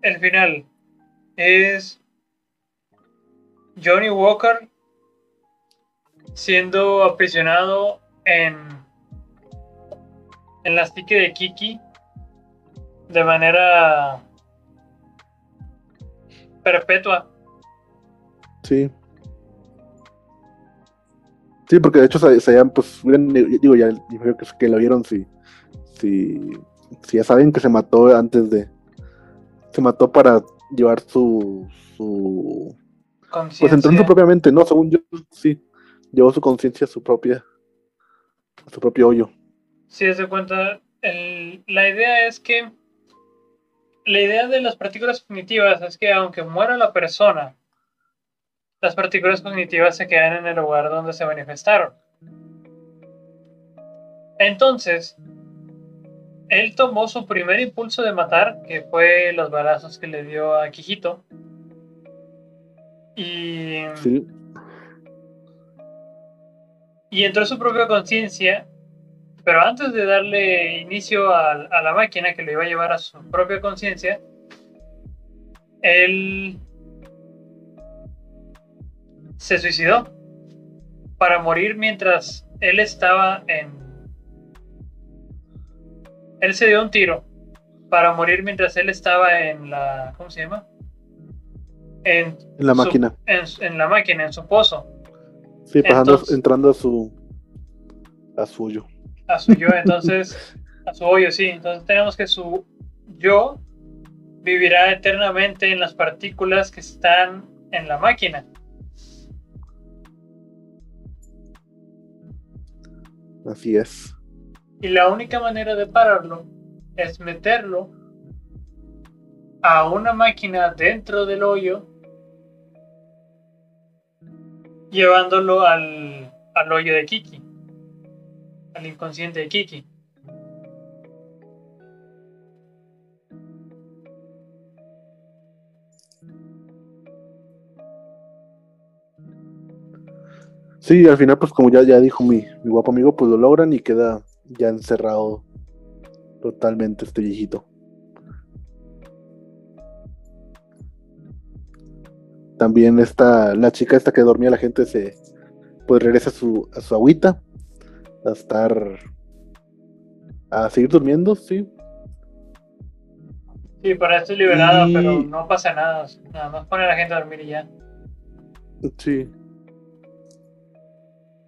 El final es Johnny Walker siendo aprisionado en en la stick de Kiki de manera perpetua. Sí. Sí, porque de hecho se, se pues, digo, ya creo que, que lo vieron, si, si, si ya saben que se mató antes de, se mató para llevar su, su pues entró en su propia mente, no, según yo, sí, llevó su conciencia a su propia, a su propio hoyo. Sí, se cuenta, el, la idea es que la idea de las partículas cognitivas es que aunque muera la persona, las partículas cognitivas se quedan en el lugar donde se manifestaron. Entonces, él tomó su primer impulso de matar, que fue los balazos que le dio a Quijito. Y. Sí. Y entró su propia conciencia pero antes de darle inicio a, la máquina que lo iba a llevar a su propia conciencia, él se suicidó para morir mientras él estaba en... Él se dio un tiro para morir mientras él estaba en la... ¿Cómo se llama? En, la máquina. En, la máquina, en su pozo. Sí, pasando, entrando a su... a suyo a su yo, entonces, a su hoyo, sí. Entonces tenemos que su yo vivirá eternamente en las partículas que están en la máquina. Así es. Y la única manera de pararlo es meterlo a una máquina dentro del hoyo, llevándolo al, al hoyo de Kiki al inconsciente de Kiki. Sí, al final, pues como ya, ya dijo mi, mi guapo amigo, pues lo logran y queda ya encerrado totalmente este viejito. También está la chica esta que dormía la gente se pues regresa a su, a su agüita a estar a seguir durmiendo, sí. Sí, para esto es liberada, pero no pasa nada. Nada más pone a la gente a dormir y ya. Sí.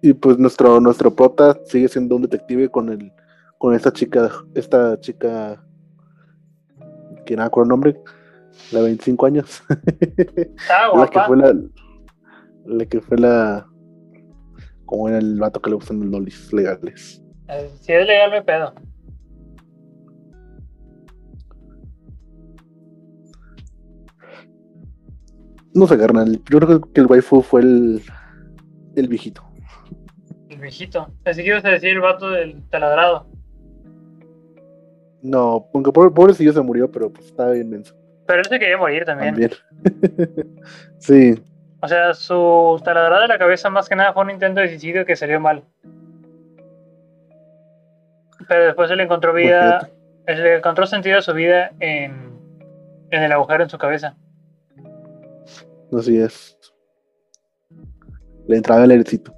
Y pues nuestro, nuestro prota sigue siendo un detective con el, con esta chica, esta chica que nada con el nombre, la 25 años. Ah, la que fue la, la que fue la como era el vato que le gustan los lolis legales. Eh, si es legal, me pedo. No sé, carnal. Yo creo que el waifu fue el, el viejito. El viejito. Así que ibas a decir el vato del taladrado. No, aunque pobre, pobrecillo se murió, pero pues estaba bien menso. Pero él se quería morir también. También. sí. O sea, su taladrada de la cabeza más que nada fue un intento de suicidio que salió mal. Pero después se le encontró vida, se le encontró sentido a su vida en, en el agujero en su cabeza. Así es. Le entraba el airecito.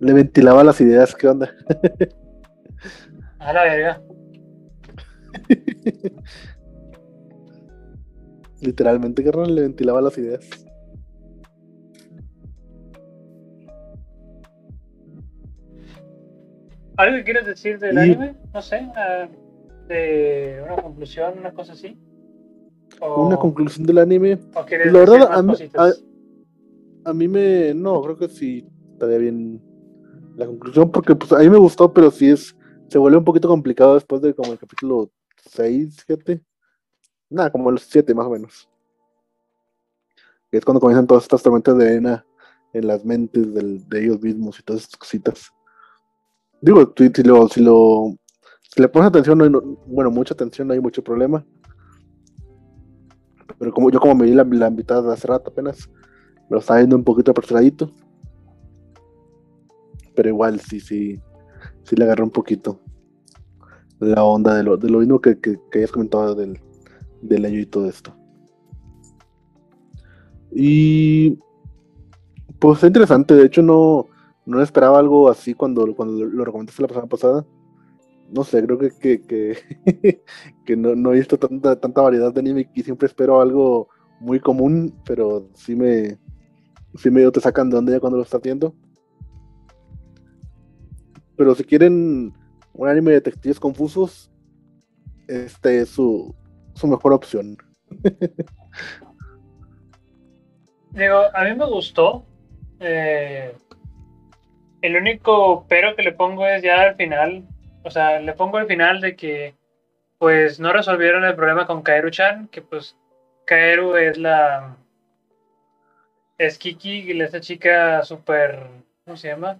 Le ventilaba las ideas, ¿qué onda? A la verga. Literalmente, carnal, le ventilaba las ideas. ¿Algo que quieres decir del Y- anime? No sé, ah, de una conclusión, una cosa así. O, Una conclusión del anime. o quieres La decir verdad, más a mí- cositas? A mí me. No, creo que sí estaría bien la conclusión, porque pues a mí me gustó, pero sí es. Se vuelve un poquito complicado después de como el capítulo 6, 7. Nada, como los 7 más o menos. Es cuando comienzan todas estas tormentas de arena en las mentes del- de ellos mismos y todas estas cositas. Digo, si, lo, si lo. Si le pones atención, no hay, no- bueno, mucha atención, no hay mucho problema. Pero como yo como me di la, la mitad hace rato apenas, me lo estaba viendo un poquito apresuradito. Pero igual sí, sí, sí le agarré un poquito la onda de lo, de lo mismo que, que, que hayas comentado del, del año y todo esto. Y pues está interesante, de hecho no, no esperaba algo así cuando, cuando lo, recomendaste la semana pasada. No sé, creo que, que, que, que no, no he visto tanta, tanta variedad de anime y siempre espero algo muy común, pero sí me, sí medio te sacan de onda ya cuando lo estás viendo. Pero si quieren un anime de detectives confusos, este es su, su mejor opción. Digo, a mí me gustó. eh, el único pero que le pongo es ya al final. O sea, le pongo al final de que pues no resolvieron el problema con Kaeru-chan, que pues Kaeru es la... Es Kiki, esta chica súper... ¿Cómo se llama?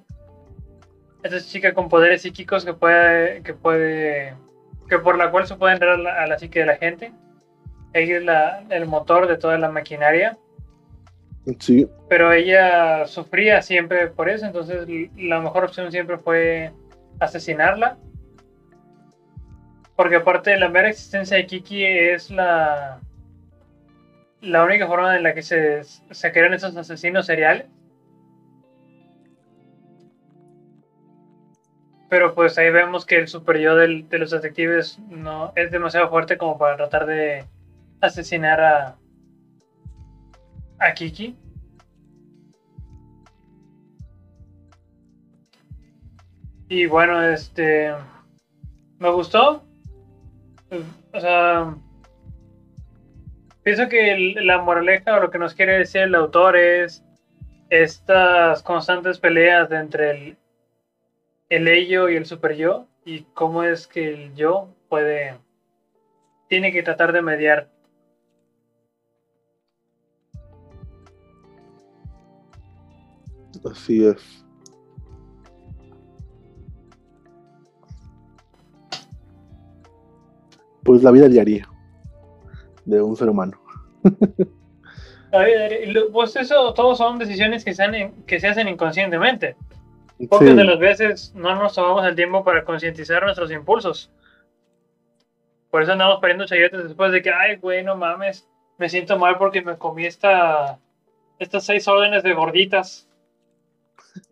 Esta chica con poderes psíquicos que puede... Que puede que por la cual se puede entrar a la, a psique de la gente. Ella es la, el motor de toda la maquinaria Sí, pero ella sufría siempre por eso, entonces la mejor opción siempre fue asesinarla. Porque aparte de la mera existencia de Kiki es la, la única forma en la que se, se crean esos asesinos seriales. Pero pues ahí vemos que el super yo del- de los detectives no es demasiado fuerte como para tratar de asesinar a, a Kiki. Y bueno, este. Me gustó. O sea. Pienso que la moraleja o lo que nos quiere decir el autor es estas constantes peleas entre el, el ello y el super yo y cómo es que el yo puede tiene que tratar de mediar Así es. Pues la vida diaria de un ser humano. La vida diaria. Pues eso, todos son decisiones que se, han- que se hacen inconscientemente. Pocas Sí, de las veces no nos tomamos el tiempo para concientizar nuestros impulsos. Por eso andamos perdiendo chayotes después de que, ay, güey, no mames, me siento mal porque me comí esta, estas seis órdenes de gorditas.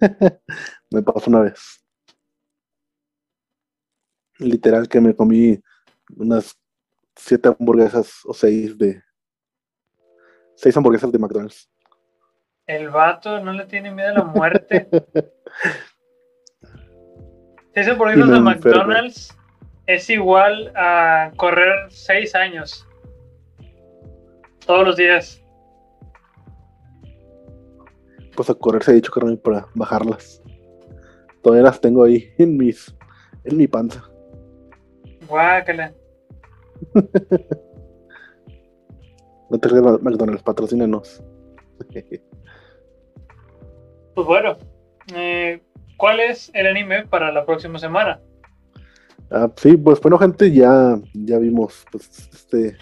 me pasó una vez. Literal que me comí unas siete hamburguesas o seis de seis hamburguesas de McDonald's. El vato no le tiene miedo a la muerte. Seis hamburguesas de. McDonald's es igual a correr seis años. Todos los días. Pues a correr se ha dicho carnal para bajarlas. Todavía las tengo ahí en mis en mi panza. Guácala. No te creas, McDonald's, patrocínanos. Pues bueno, eh, ¿cuál es el anime para la próxima semana? Ah, sí, pues bueno, gente, ya, ya vimos pues, este,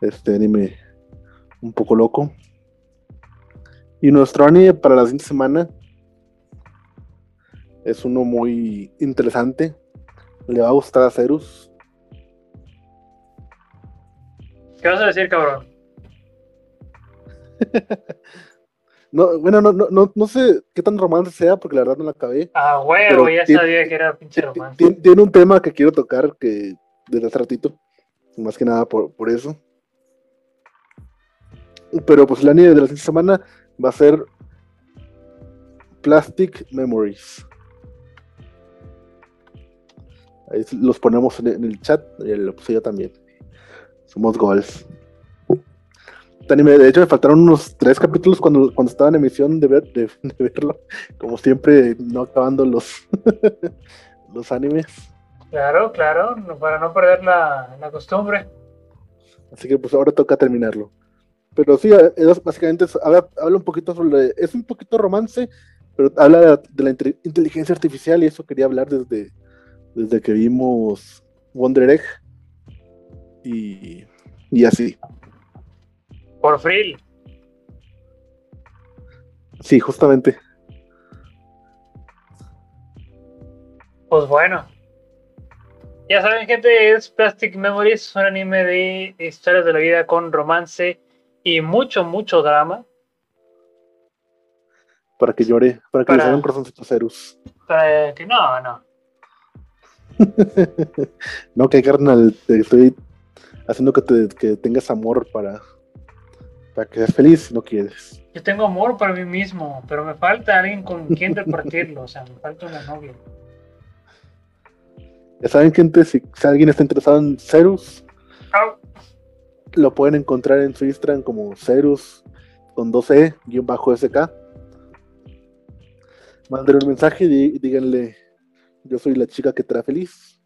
este anime un poco loco. Y nuestro anime para la siguiente semana es uno muy interesante. Le va a gustar a Cerus. ¿Qué vas a decir, cabrón? No, bueno, no, no, no, no sé qué tan romance sea, porque la verdad no la acabé. Ah, huevo, ya tiene- sabía que era pinche romance. Tiene, tiene un tema que quiero tocar que desde hace ratito. Más que nada por, por eso. Pero pues el anime de la siguiente semana va a ser Plastic Memories. Ahí los ponemos en, el chat y puse yo también. Somos goals. De hecho, me faltaron unos tres capítulos cuando, cuando estaba en emisión de, ver, de, de verlo. Como siempre, no acabando los, los animes. Claro, claro, para no perder la, la costumbre. Así que pues ahora toca terminarlo. Pero sí, eh, es- básicamente es- habla, habla un poquito sobre. Es un poquito romance, pero habla de, de la inte- inteligencia artificial y eso quería hablar desde, desde que vimos Wonder Egg. Y, y así. Por free. Sí, justamente. Pues bueno. Ya saben, gente, es Plastic Memories, un anime de historias de la vida con romance y mucho, mucho drama. Para que llore, para que le Para- salga un corazoncito a Cerus. Para que no, no. No, que carnal, te estoy haciendo que, te, que tengas amor para, para que seas feliz si no quieres. Yo tengo amor por mí mismo, pero me falta alguien con quien repartirlo. O sea, me falta una novia. Ya saben, gente, si, si alguien está interesado en Cerus, Au. Lo pueden encontrar en su Instagram como Cerus con 2E, guion bajo SK. Manden un mensaje y dí- díganle, yo soy la chica que te hará feliz.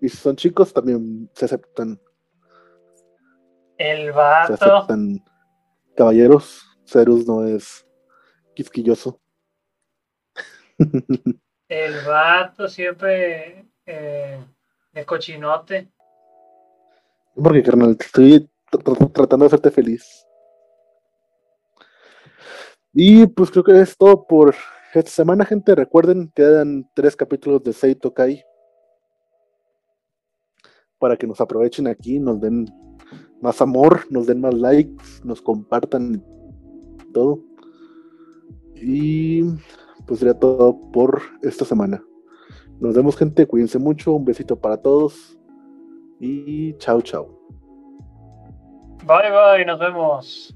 Y si son chicos, también se aceptan, El se vato. aceptan caballeros. Cerus no es quisquilloso. El vato siempre eh, de cochinote. Porque, carnal, estoy tr- tr- tratando de hacerte feliz. Y pues creo que es todo por esta semana, gente. Recuerden, quedan tres capítulos de Seito Kai. Para que nos aprovechen aquí, nos den más amor, nos den más likes, nos compartan todo. Y pues sería todo por esta semana. Nos vemos, gente. Cuídense mucho. Un besito para todos. Y chao, chao. Bye bye, nos vemos.